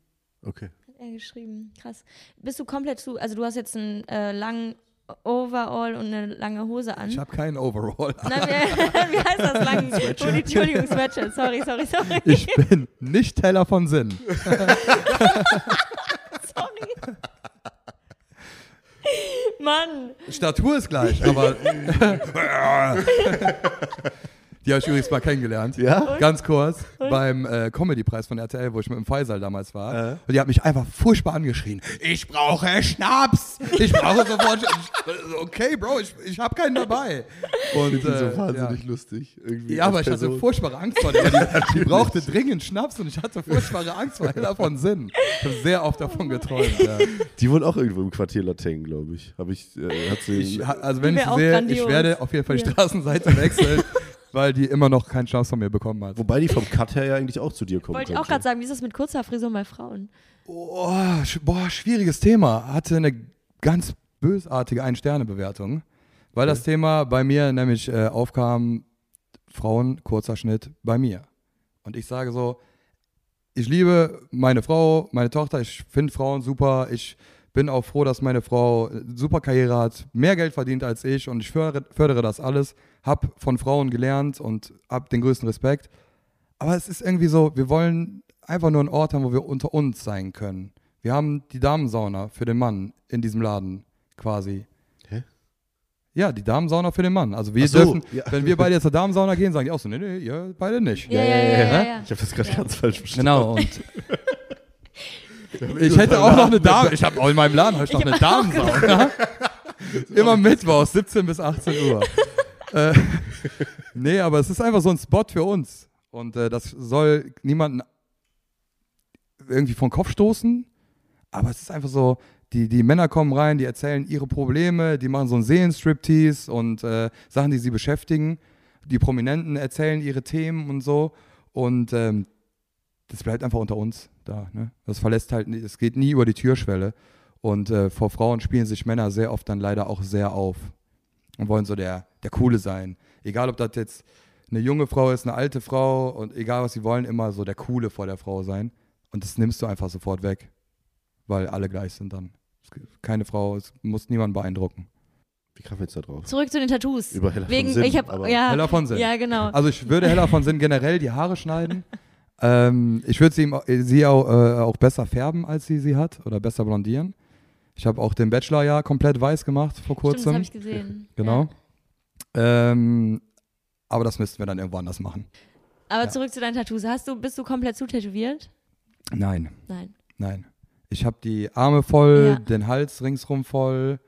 Okay. Hat er geschrieben. Krass. Bist du komplett zu, also du hast jetzt einen äh, langen Overall und eine lange Hose an. Ich habe keinen Overall. Nein, wie, wie heißt das lang? Oh, Entschuldigung, Sweatshirt. Sorry, sorry, sorry. Ich bin nicht Teller von Sinn. sorry. Mann. Statur ist gleich, aber. Die habe ich übrigens mal kennengelernt. Ja? Ganz kurz, beim äh, Comedy-Preis von RTL, wo ich mit dem Faisal damals war. Äh. Und die hat mich einfach furchtbar angeschrien. Ich brauche Schnaps! Ich brauche sofort Schnaps. Okay, Bro, ich, ich habe keinen dabei. Und, Die äh, so wahnsinnig ja. lustig. Irgendwie Ja, aber ich hatte furchtbare Angst vor der. Die, die brauchte dringend Schnaps und ich hatte furchtbare Angst vor Hella von Sinn. Ich habe sehr oft davon geträumt. Ja. Die wohnt auch irgendwo im Quartier Lateng, glaube ich. Habe ich, äh, hat sie. Ich, also wenn ich sehe, ich werde auf jeden Fall die Ja. Straßenseite wechseln, weil die immer noch keinen Chance von mir bekommen hat. wobei die vom Cut her ja eigentlich auch zu dir kommen Wollte ich auch gerade sagen, wie ist das mit kurzer Frisur bei Frauen? Oh, sch- boah, schwieriges Thema. Hatte eine ganz bösartige Ein-Sterne-Bewertung, weil das Thema bei mir nämlich äh, aufkam, Frauen, kurzer Schnitt bei mir. Und ich sage so, ich liebe meine Frau, meine Tochter, ich finde Frauen super, ich bin auch froh, dass meine Frau äh, super Karriere hat, mehr Geld verdient als ich und ich fördere, fördere das alles, habe von Frauen gelernt und habe den größten Respekt. Aber es ist irgendwie so, wir wollen einfach nur einen Ort haben, wo wir unter uns sein können. Wir haben die Damensauna für den Mann in diesem Laden quasi. Hä? Ja, die Damensauna für den Mann. Also wir so, dürfen, ja. wenn wir beide jetzt zur Damensauna gehen, sagen die auch so, nee, nee, ihr beide nicht. Ja, ja, ja, ja, ja, ja. Ich habe das gerade ganz falsch verstanden. Genau, und ich hätte auch noch eine Dame, ich habe auch in meinem Laden heute noch eine Damensauna. Immer Mittwochs, 17 bis 18 Uhr. äh, nee, aber es ist einfach so ein Spot für uns. Und äh, das soll niemanden irgendwie vom Kopf stoßen. Aber es ist einfach so, die, die Männer kommen rein, die erzählen ihre Probleme, die machen so einen Seelenstriptease und äh, Sachen, die sie beschäftigen. Die Prominenten erzählen ihre Themen und so. Und ähm, das bleibt einfach unter uns da. Ne? Das verlässt halt, nie- es geht nie über die Türschwelle. Und äh, vor Frauen spielen sich Männer sehr oft dann leider auch sehr auf und wollen so der, der Coole sein. Egal, ob das jetzt eine junge Frau ist, eine alte Frau und egal, was sie wollen, immer so der Coole vor der Frau sein. Und das nimmst du einfach sofort weg, weil alle gleich sind dann. Es gibt keine Frau, es muss niemanden beeindrucken. Wie kam jetzt da drauf? Zurück zu den Tattoos. Über Hella von Wegen, Sinn, ich habe aber- ja, Hella von Sinn. ja genau. Also ich würde Hella von Sinn generell die Haare schneiden. ähm, ich würde sie, ihm- sie auch, äh, auch besser färben, als sie sie hat oder besser blondieren. Ich habe auch den Bachelor ja komplett weiß gemacht vor Stimmt, das kurzem. habe ich gesehen. genau. Ja. Ähm, aber das müssten wir dann irgendwo anders machen. Aber Ja. zurück zu deinen Tattoos. Hast du, bist du komplett zutätowiert? Nein, Nein. nein. Ich habe die Arme voll, Ja. den Hals ringsrum voll,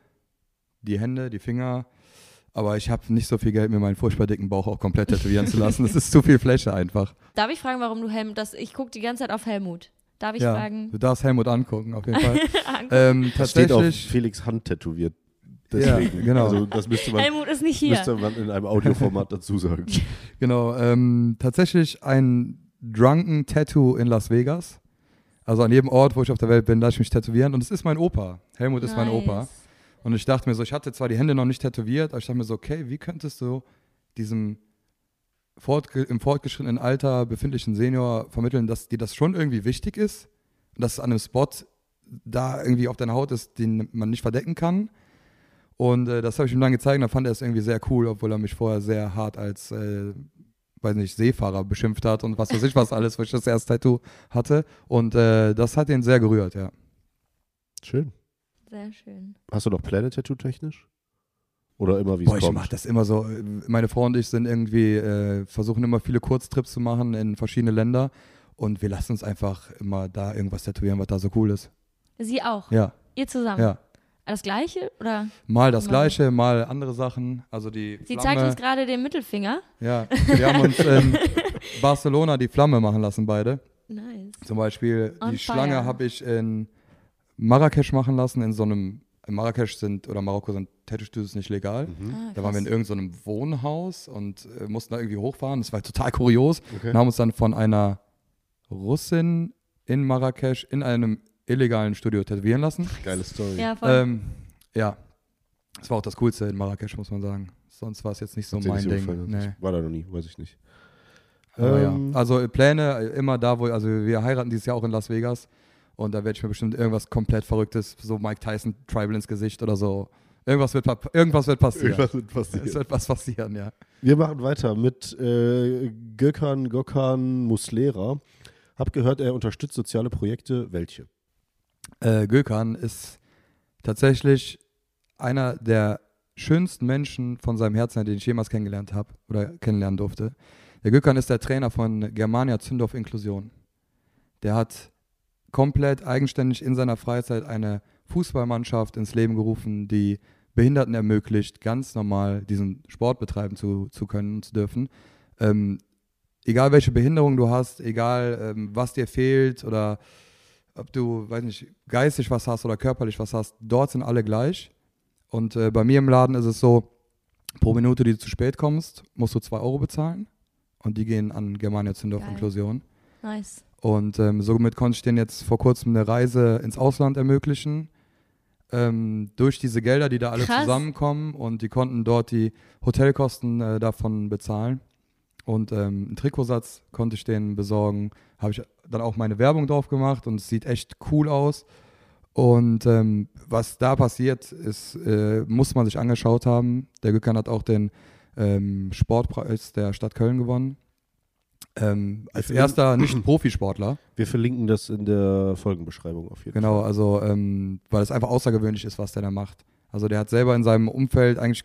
die Hände, die Finger. Aber ich habe nicht so viel Geld, mir meinen furchtbar dicken Bauch auch komplett tätowieren zu lassen. Das ist zu viel Fläche einfach. Darf ich fragen, warum du Helmut, das, ich gucke die ganze Zeit auf Helmut. Darf ich ja, fragen? du darfst Helmut angucken, auf jeden Fall. Ähm, Das steht auf tatsächlich. Felix Hand tätowiert. Deswegen. genau. Also das müsste man, Helmut ist nicht hier. müsste man in einem Audioformat dazu sagen. Genau, ähm, tatsächlich ein Drunken Tattoo in Las Vegas. Also an jedem Ort, wo ich auf der Welt bin, lasse ich mich tätowieren. Und es ist mein Opa. Helmut ist mein Opa. Und ich dachte mir so, ich hatte zwar die Hände noch nicht tätowiert, aber ich dachte mir so, okay, wie könntest du diesem fortge im fortgeschrittenen Alter befindlichen Senior vermitteln, dass dir das schon irgendwie wichtig ist und dass es an einem Spot da irgendwie auf deiner Haut ist, den man nicht verdecken kann. Und äh, das habe ich ihm dann gezeigt und dann fand er es irgendwie sehr cool, obwohl er mich vorher sehr hart als, äh, weiß nicht, Seefahrer beschimpft hat und was weiß ich was alles, wo ich das erste Tattoo hatte. Und äh, das hat ihn sehr gerührt, ja. Schön. Sehr schön. Hast du noch Pläne tattoo-technisch? Oder immer wie es Boah, ich kommt? mache das immer so. Meine Frau und ich sind irgendwie, äh, versuchen immer viele Kurztrips zu machen in verschiedene Länder. Und wir lassen uns einfach immer da irgendwas tätowieren, was da so cool ist. Sie auch. Ja, Ihr zusammen. ja. Das gleiche? Oder? Mal das. Gleiche, mal andere Sachen. Also die Sie Flamme, zeigt uns gerade den Mittelfinger. Ja, wir haben uns in Barcelona die Flamme machen lassen, beide. Nice. Zum Beispiel On die fire. Schlange habe ich in Marrakesch machen lassen, in so einem, in Marrakesch sind, oder Marokko sind Tattoo-Studios nicht legal. Ah, Da waren wir in irgendeinem Wohnhaus und äh, mussten da irgendwie hochfahren. Das war total kurios. Okay. Und haben uns dann von einer Russin in Marrakesch in einem illegalen Studio tätowieren lassen. Geile Story. Ja, voll. Ähm, ja, das war auch das Coolste in Marrakesch, muss man sagen. Sonst war es jetzt nicht so Hat mein nicht so Ding. Nee. Ich war da noch nie, weiß ich nicht. Aber Ähm, ja. Also Pläne äh, immer da, wo, also wir heiraten dieses Jahr auch in Las Vegas und da werde ich mir bestimmt irgendwas komplett Verrücktes, so Mike Tyson Tribal ins Gesicht oder so. Irgendwas wird, irgendwas wird passieren. Irgendwas wird Es passieren. wird was passieren, ja. Wir machen weiter mit äh, Gökhan Gökhan Muslera. Hab gehört, er unterstützt soziale Projekte. Welche? Äh, Gökhan ist tatsächlich einer der schönsten Menschen von seinem Herzen, den ich jemals kennengelernt habe oder kennenlernen durfte. Der Gökhan ist der Trainer von Germania Zündorf Inklusion. Der hat komplett eigenständig in seiner Freizeit eine Fußballmannschaft ins Leben gerufen, die Behinderten ermöglicht, ganz normal diesen Sport betreiben zu, zu können und zu dürfen. Ähm, egal welche Behinderung du hast, egal ähm, was dir fehlt oder ob du, weiß nicht, geistig was hast oder körperlich was hast, dort sind alle gleich. Und äh, bei mir im Laden ist es so, pro Minute, die du zu spät kommst, musst du zwei Euro bezahlen. Und die gehen an Germania Zündorf. Inklusion. Nice. Und ähm, somit konnte ich denen jetzt vor kurzem eine Reise ins Ausland ermöglichen. Ähm, durch diese Gelder, die da alle Krass. zusammenkommen. Und die konnten dort die Hotelkosten äh, davon bezahlen. Und ähm, einen Trikotsatz konnte ich denen besorgen. Habe ich dann auch meine Werbung drauf gemacht und es sieht echt cool aus. Und ähm, was da passiert ist, äh, muss man sich angeschaut haben. Der Gökhan hat auch den ähm, Sportpreis der Stadt Köln gewonnen. Ähm, als erster Nicht-Profisportler. Wir verlinken das in der Folgenbeschreibung auf jeden Genau, Fall. also ähm, weil es einfach außergewöhnlich ist, was der da macht. Also der hat selber in seinem Umfeld eigentlich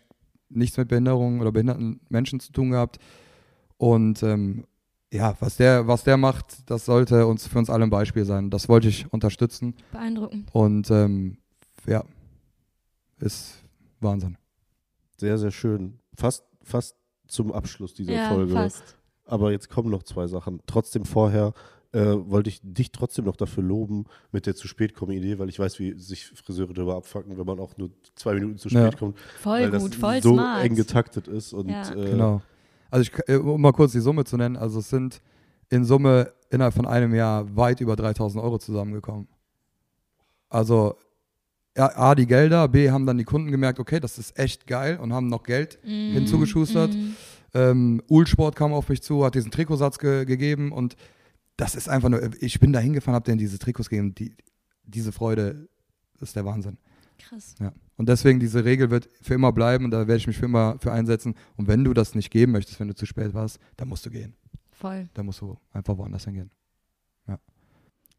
nichts mit Behinderungen oder behinderten Menschen zu tun gehabt. Und ähm, ja, was der, was der macht, das sollte uns für uns alle ein Beispiel sein. Das wollte ich unterstützen. Beeindruckend. Und ähm, ja, ist Wahnsinn. Sehr, sehr schön. Fast, fast zum Abschluss dieser Ja, Folge. fast. Aber jetzt kommen noch zwei Sachen. Trotzdem vorher äh, wollte ich dich trotzdem noch dafür loben mit der zu spät kommen Idee, weil ich weiß, wie sich Friseure darüber abfacken, wenn man auch nur zwei Minuten zu spät Ja. kommt, Voll weil gut, das voll so smart. eng getaktet ist und Ja. äh, Genau. Also ich, äh, um mal kurz die Summe zu nennen, also es sind in Summe innerhalb von einem Jahr weit über 3000 Euro zusammengekommen. Also A, die Gelder, B, haben dann die Kunden gemerkt, okay, das ist echt geil und haben noch Geld Mhm. hinzugeschustert. Mhm. Ähm, Ulsport kam auf mich zu, hat diesen Trikotsatz ge gegeben und das ist einfach nur, ich bin da hingefahren, habe denen diese Trikots gegeben, die, diese Freude ist der Wahnsinn. Krass. Ja. Und deswegen, diese Regel wird für immer bleiben und da werde ich mich für immer für einsetzen. Und wenn du das nicht geben möchtest, wenn du zu spät warst, dann musst du gehen. Voll. Dann musst du einfach woanders hingehen.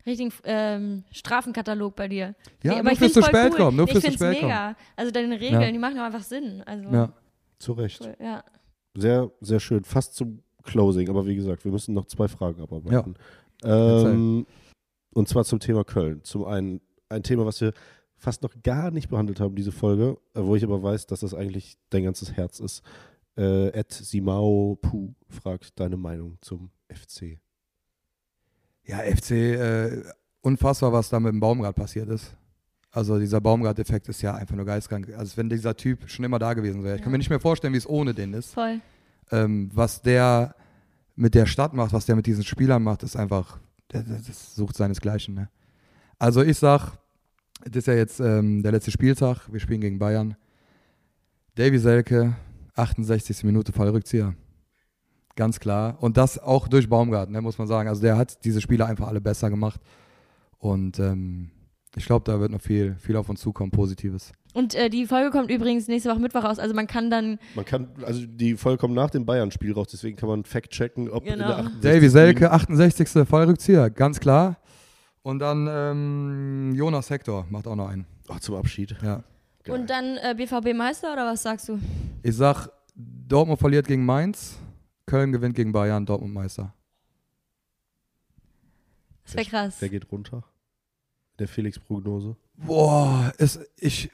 Richtigen ähm, Strafenkatalog bei dir. Ja, Nee, nur ich zu voll spät cool. kommen, nur ich fürs zu find's spät kommen. mega. Also deine Regeln, Ja. die machen doch einfach Sinn. Also Ja. zu Recht. cool. Ja. Sehr, sehr schön. Fast zum Closing, aber wie gesagt, wir müssen noch zwei Fragen abarbeiten. Ähm, und zwar zum Thema Köln. Zum einen ein Thema, was wir fast noch gar nicht behandelt haben, diese Folge, äh, wo ich aber weiß, dass das eigentlich dein ganzes Herz ist. Äh, Ed Simao Pu fragt deine Meinung zum FC. Ja, FC, äh, unfassbar, was da mit dem Baum gerade passiert ist. Also dieser Baumgart-Effekt ist ja einfach nur geistkrank. Also wenn dieser Typ schon immer da gewesen wäre. Ich kann mir nicht mehr vorstellen, wie es ohne den ist. Voll. Ähm, was der mit der Stadt macht, was der mit diesen Spielern macht, ist einfach, der, der, das sucht seinesgleichen. Ne? Also ich sag, das ist ja jetzt ähm, der letzte Spieltag, wir spielen gegen Bayern. Davy Selke, 68. Minute Fallrückzieher. Ganz klar. Und das auch durch Baumgarten, ne, muss man sagen. Also der hat diese Spiele einfach alle besser gemacht. Und ähm, ich glaube, da wird noch viel, viel auf uns zukommen, Positives. Und äh, die Folge kommt übrigens nächste Woche Mittwoch raus. Also man kann dann. Man kann, also die Folge kommt nach dem Bayern-Spiel raus, deswegen kann man fact-checken, ob in Genau. der 68. Davy Selke, 68. Fallrückzieher, ganz klar. Und dann ähm, Jonas Hector macht auch noch einen. Ach, zum Abschied. Ja. Geil. Und dann äh, BVB Meister oder was sagst du? Ich sag, Dortmund verliert gegen Mainz, Köln gewinnt gegen Bayern, Dortmund Meister. Das wäre krass. Wer geht runter? Der Felix-Prognose. Boah, es, ich,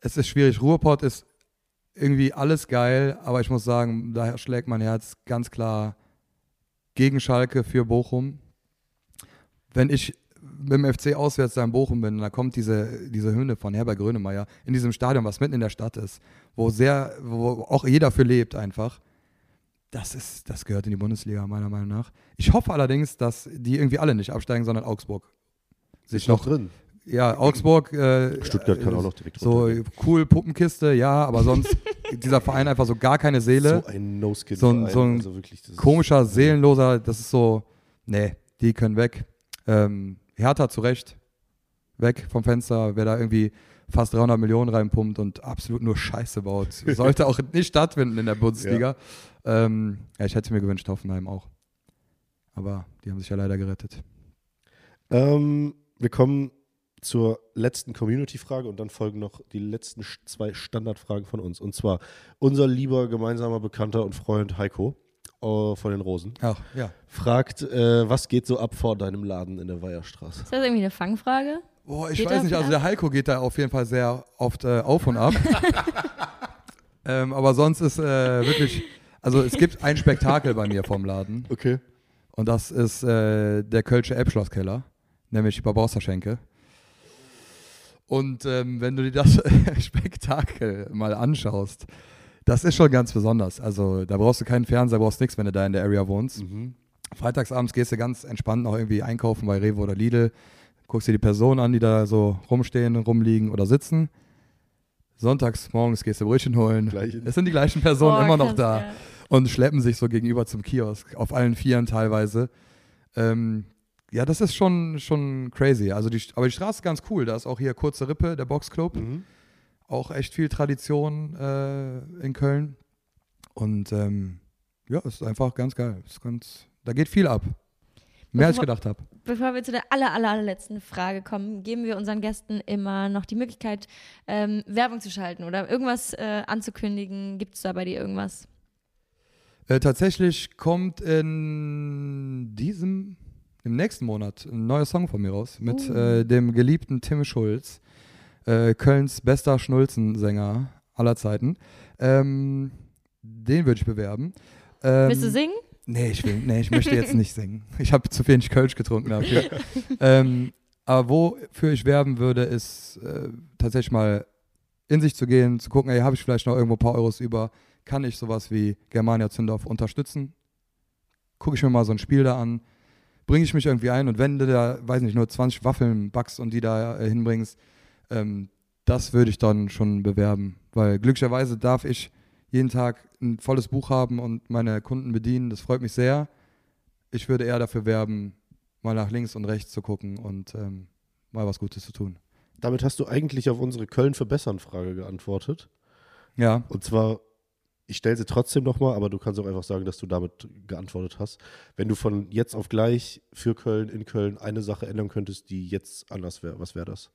es ist schwierig. Ruhrpott ist irgendwie alles geil, aber ich muss sagen, daher schlägt mein Herz ganz klar gegen Schalke für Bochum. Wenn ich mit dem FC auswärts da in Bochum bin, da kommt diese, diese Hymne von Herbert Grönemeyer in diesem Stadion, was mitten in der Stadt ist, wo sehr, wo auch jeder für lebt einfach. Das ist, das gehört in die Bundesliga, meiner Meinung nach. Ich hoffe allerdings, dass die irgendwie alle nicht absteigen, sondern Augsburg sich noch drin. ja, Augsburg. Äh, Stuttgart kann auch noch direkt So cool, Puppenkiste, ja, aber sonst dieser Verein einfach so gar keine Seele. So ein No-Skin. So ein- so ein also wirklich, Komischer, seelenloser, das ist so, nee, die können weg. Ähm, Hertha zu Recht, weg vom Fenster, wer da irgendwie fast 300 Millionen reinpumpt und absolut nur Scheiße baut. Sollte auch nicht stattfinden in der Bundesliga. Ähm, ja, ich hätte mir gewünscht, Hoffenheim auch. Aber die haben sich ja leider gerettet. Ähm, wir kommen zur letzten Community-Frage und dann folgen noch die letzten zwei Standardfragen von uns. Und zwar unser lieber gemeinsamer Bekannter und Freund Heiko äh, von den Rosen Ach, ja. fragt, äh, was geht so ab vor deinem Laden in der Weiherstraße? Ist das irgendwie eine Fangfrage? Boah, ich Geht weiß nicht, also ab? der Heiko geht da auf jeden Fall sehr oft äh, auf und ab. ähm, aber sonst ist äh, wirklich, also es gibt ein Spektakel bei mir vom Laden Okay. und das ist äh, der Kölsche Elbschlosskeller, nämlich Barbarossa-Schenke. Und ähm, wenn du dir das Spektakel mal anschaust, das ist schon ganz besonders. Also da brauchst du keinen Fernseher, brauchst nichts, wenn du da in der Area wohnst. Mhm. Freitagsabends gehst du ganz entspannt noch irgendwie einkaufen bei Rewe oder Lidl, guckst dir die Personen an, die da so rumstehen, rumliegen oder sitzen. Sonntags morgens gehst du Brötchen holen. Gleiche. Es sind die gleichen Personen Boah, immer noch da ja. und schleppen sich so gegenüber zum Kiosk, auf allen Vieren teilweise. Ähm, ja, das ist schon, schon crazy. Also die, aber die Straße ist ganz cool. Da ist auch hier Kurze Rippe, der Boxclub. Mhm. Auch echt viel Tradition äh, in Köln. Und ähm, ja, es ist einfach ganz geil. Ist ganz, da geht viel ab. Mehr als ich Bevor- gedacht habe. Bevor wir zu der aller, aller, allerletzten Frage kommen, geben wir unseren Gästen immer noch die Möglichkeit, ähm, Werbung zu schalten oder irgendwas äh, anzukündigen. Gibt es da bei dir irgendwas? Äh, tatsächlich kommt in diesem, im nächsten Monat ein neuer Song von mir raus mit Uh. äh, dem geliebten Tim Schulz, äh, Kölns bester Schnulzensänger aller Zeiten. Ähm, den würde ich bewerben. Ähm, Willst du singen? Nee, ich will, nee, ich möchte jetzt nicht singen. Ich habe zu wenig Kölsch getrunken dafür. ähm, aber wofür ich werben würde, ist äh, tatsächlich mal in sich zu gehen, zu gucken, ey, habe ich vielleicht noch irgendwo ein paar Euros über, kann ich sowas wie Germania Zündorf unterstützen? Gucke ich mir mal so ein Spiel da an, bringe ich mich irgendwie ein und wenn du da, weiß nicht, nur 20 Waffeln backst und die da äh, hinbringst, ähm, das würde ich dann schon bewerben. Weil glücklicherweise darf ich jeden Tag ein volles Buch haben und meine Kunden bedienen. Das freut mich sehr. Ich würde eher dafür werben, mal nach links und rechts zu gucken und ähm, mal was Gutes zu tun. Damit hast du eigentlich auf unsere Köln verbessern Frage geantwortet. Ja, Und zwar, ich stelle sie trotzdem nochmal, aber du kannst auch einfach sagen, dass du damit geantwortet hast. Wenn du von jetzt auf gleich für Köln, in Köln eine Sache ändern könntest, die jetzt anders wäre, was wäre das?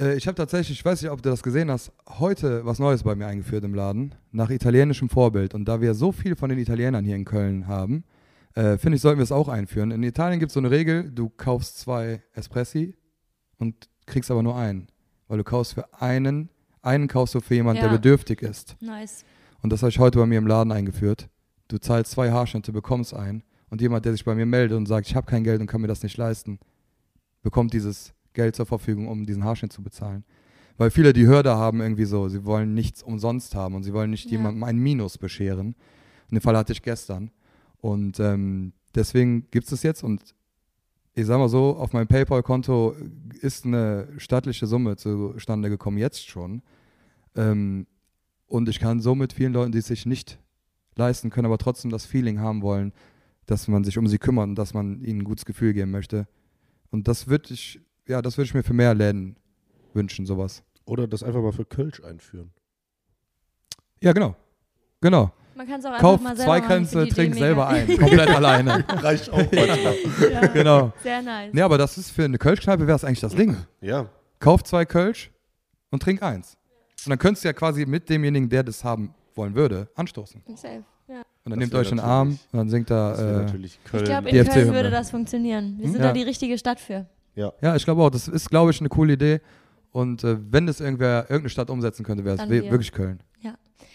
Äh, ich habe tatsächlich, ich weiß nicht, ob du das gesehen hast, heute was Neues bei mir eingeführt im Laden, nach italienischem Vorbild. Und da wir so viel von den Italienern hier in Köln haben, äh, finde ich, sollten wir es auch einführen. In Italien gibt es so eine Regel, du kaufst zwei Espressi und kriegst aber nur einen. Weil du kaufst für einen, einen kaufst du für jemanden, der Ja. bedürftig ist. Nice. Und das habe ich heute bei mir im Laden eingeführt. Du zahlst zwei Haarschnitte, bekommst einen. Und jemand, der sich bei mir meldet und sagt, ich habe kein Geld und kann mir das nicht leisten, bekommt dieses Geld zur Verfügung, um diesen Haarschnitt zu bezahlen. Weil viele die Hürde haben irgendwie so, sie wollen nichts umsonst haben und sie wollen nicht Ja. jemandem ein Minus bescheren. Und den Fall hatte ich gestern. Und ähm, deswegen gibt es das jetzt und ich sag mal so, auf meinem PayPal-Konto ist eine stattliche Summe zustande gekommen, jetzt schon. Ähm, und ich kann so mit vielen Leuten, die es sich nicht leisten können, aber trotzdem das Feeling haben wollen, dass man sich um sie kümmert und dass man ihnen ein gutes Gefühl geben möchte. Und das würde ich, ja, das würde ich mir für mehr Läden wünschen, sowas. Oder das einfach mal für Kölsch einführen. Ja, genau. Genau. Man kann es auch einfach Kauf mal selber zwei Kränze, trink selber ein. Komplett alleine. Reicht auch manchmal. ja. Genau. Sehr nice. Nee, aber das ist für eine Kölschkneipe wäre es eigentlich das Ding. Ja, Kauf zwei Kölsch und trink eins. Und dann könntest du ja quasi mit demjenigen, der das haben wollen würde, anstoßen. Safe. Ja. Und dann Das nehmt euch in den Arm und dann singt da. Äh, natürlich Köln. Ich glaube, in FC Köln würde das funktionieren. Wir sind Ja. da die richtige Stadt für. ja, ich glaube auch, das ist, glaube ich, eine coole Idee. Und äh, wenn das irgendwer, irgendeine Stadt umsetzen könnte, wäre es wir. wirklich Köln.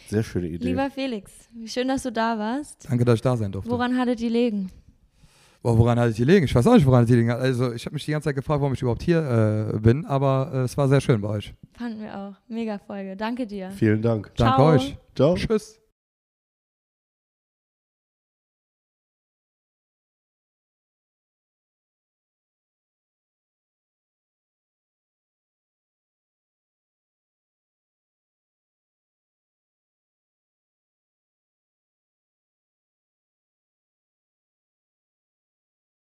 Sehr schöne Idee. Lieber Felix, wie schön, dass du da warst. Danke, dass ich da sein durfte. Woran hattet ihr liegen? Boah, woran hatte ich die liegen? Ich weiß auch nicht, woran ich die liegen. Also ich habe mich die ganze Zeit gefragt, warum ich überhaupt hier äh, bin, aber äh, es war sehr schön bei euch. Fanden wir auch. Mega Folge. Danke dir. Vielen Dank. Danke Ciao. euch. Ciao. Tschüss.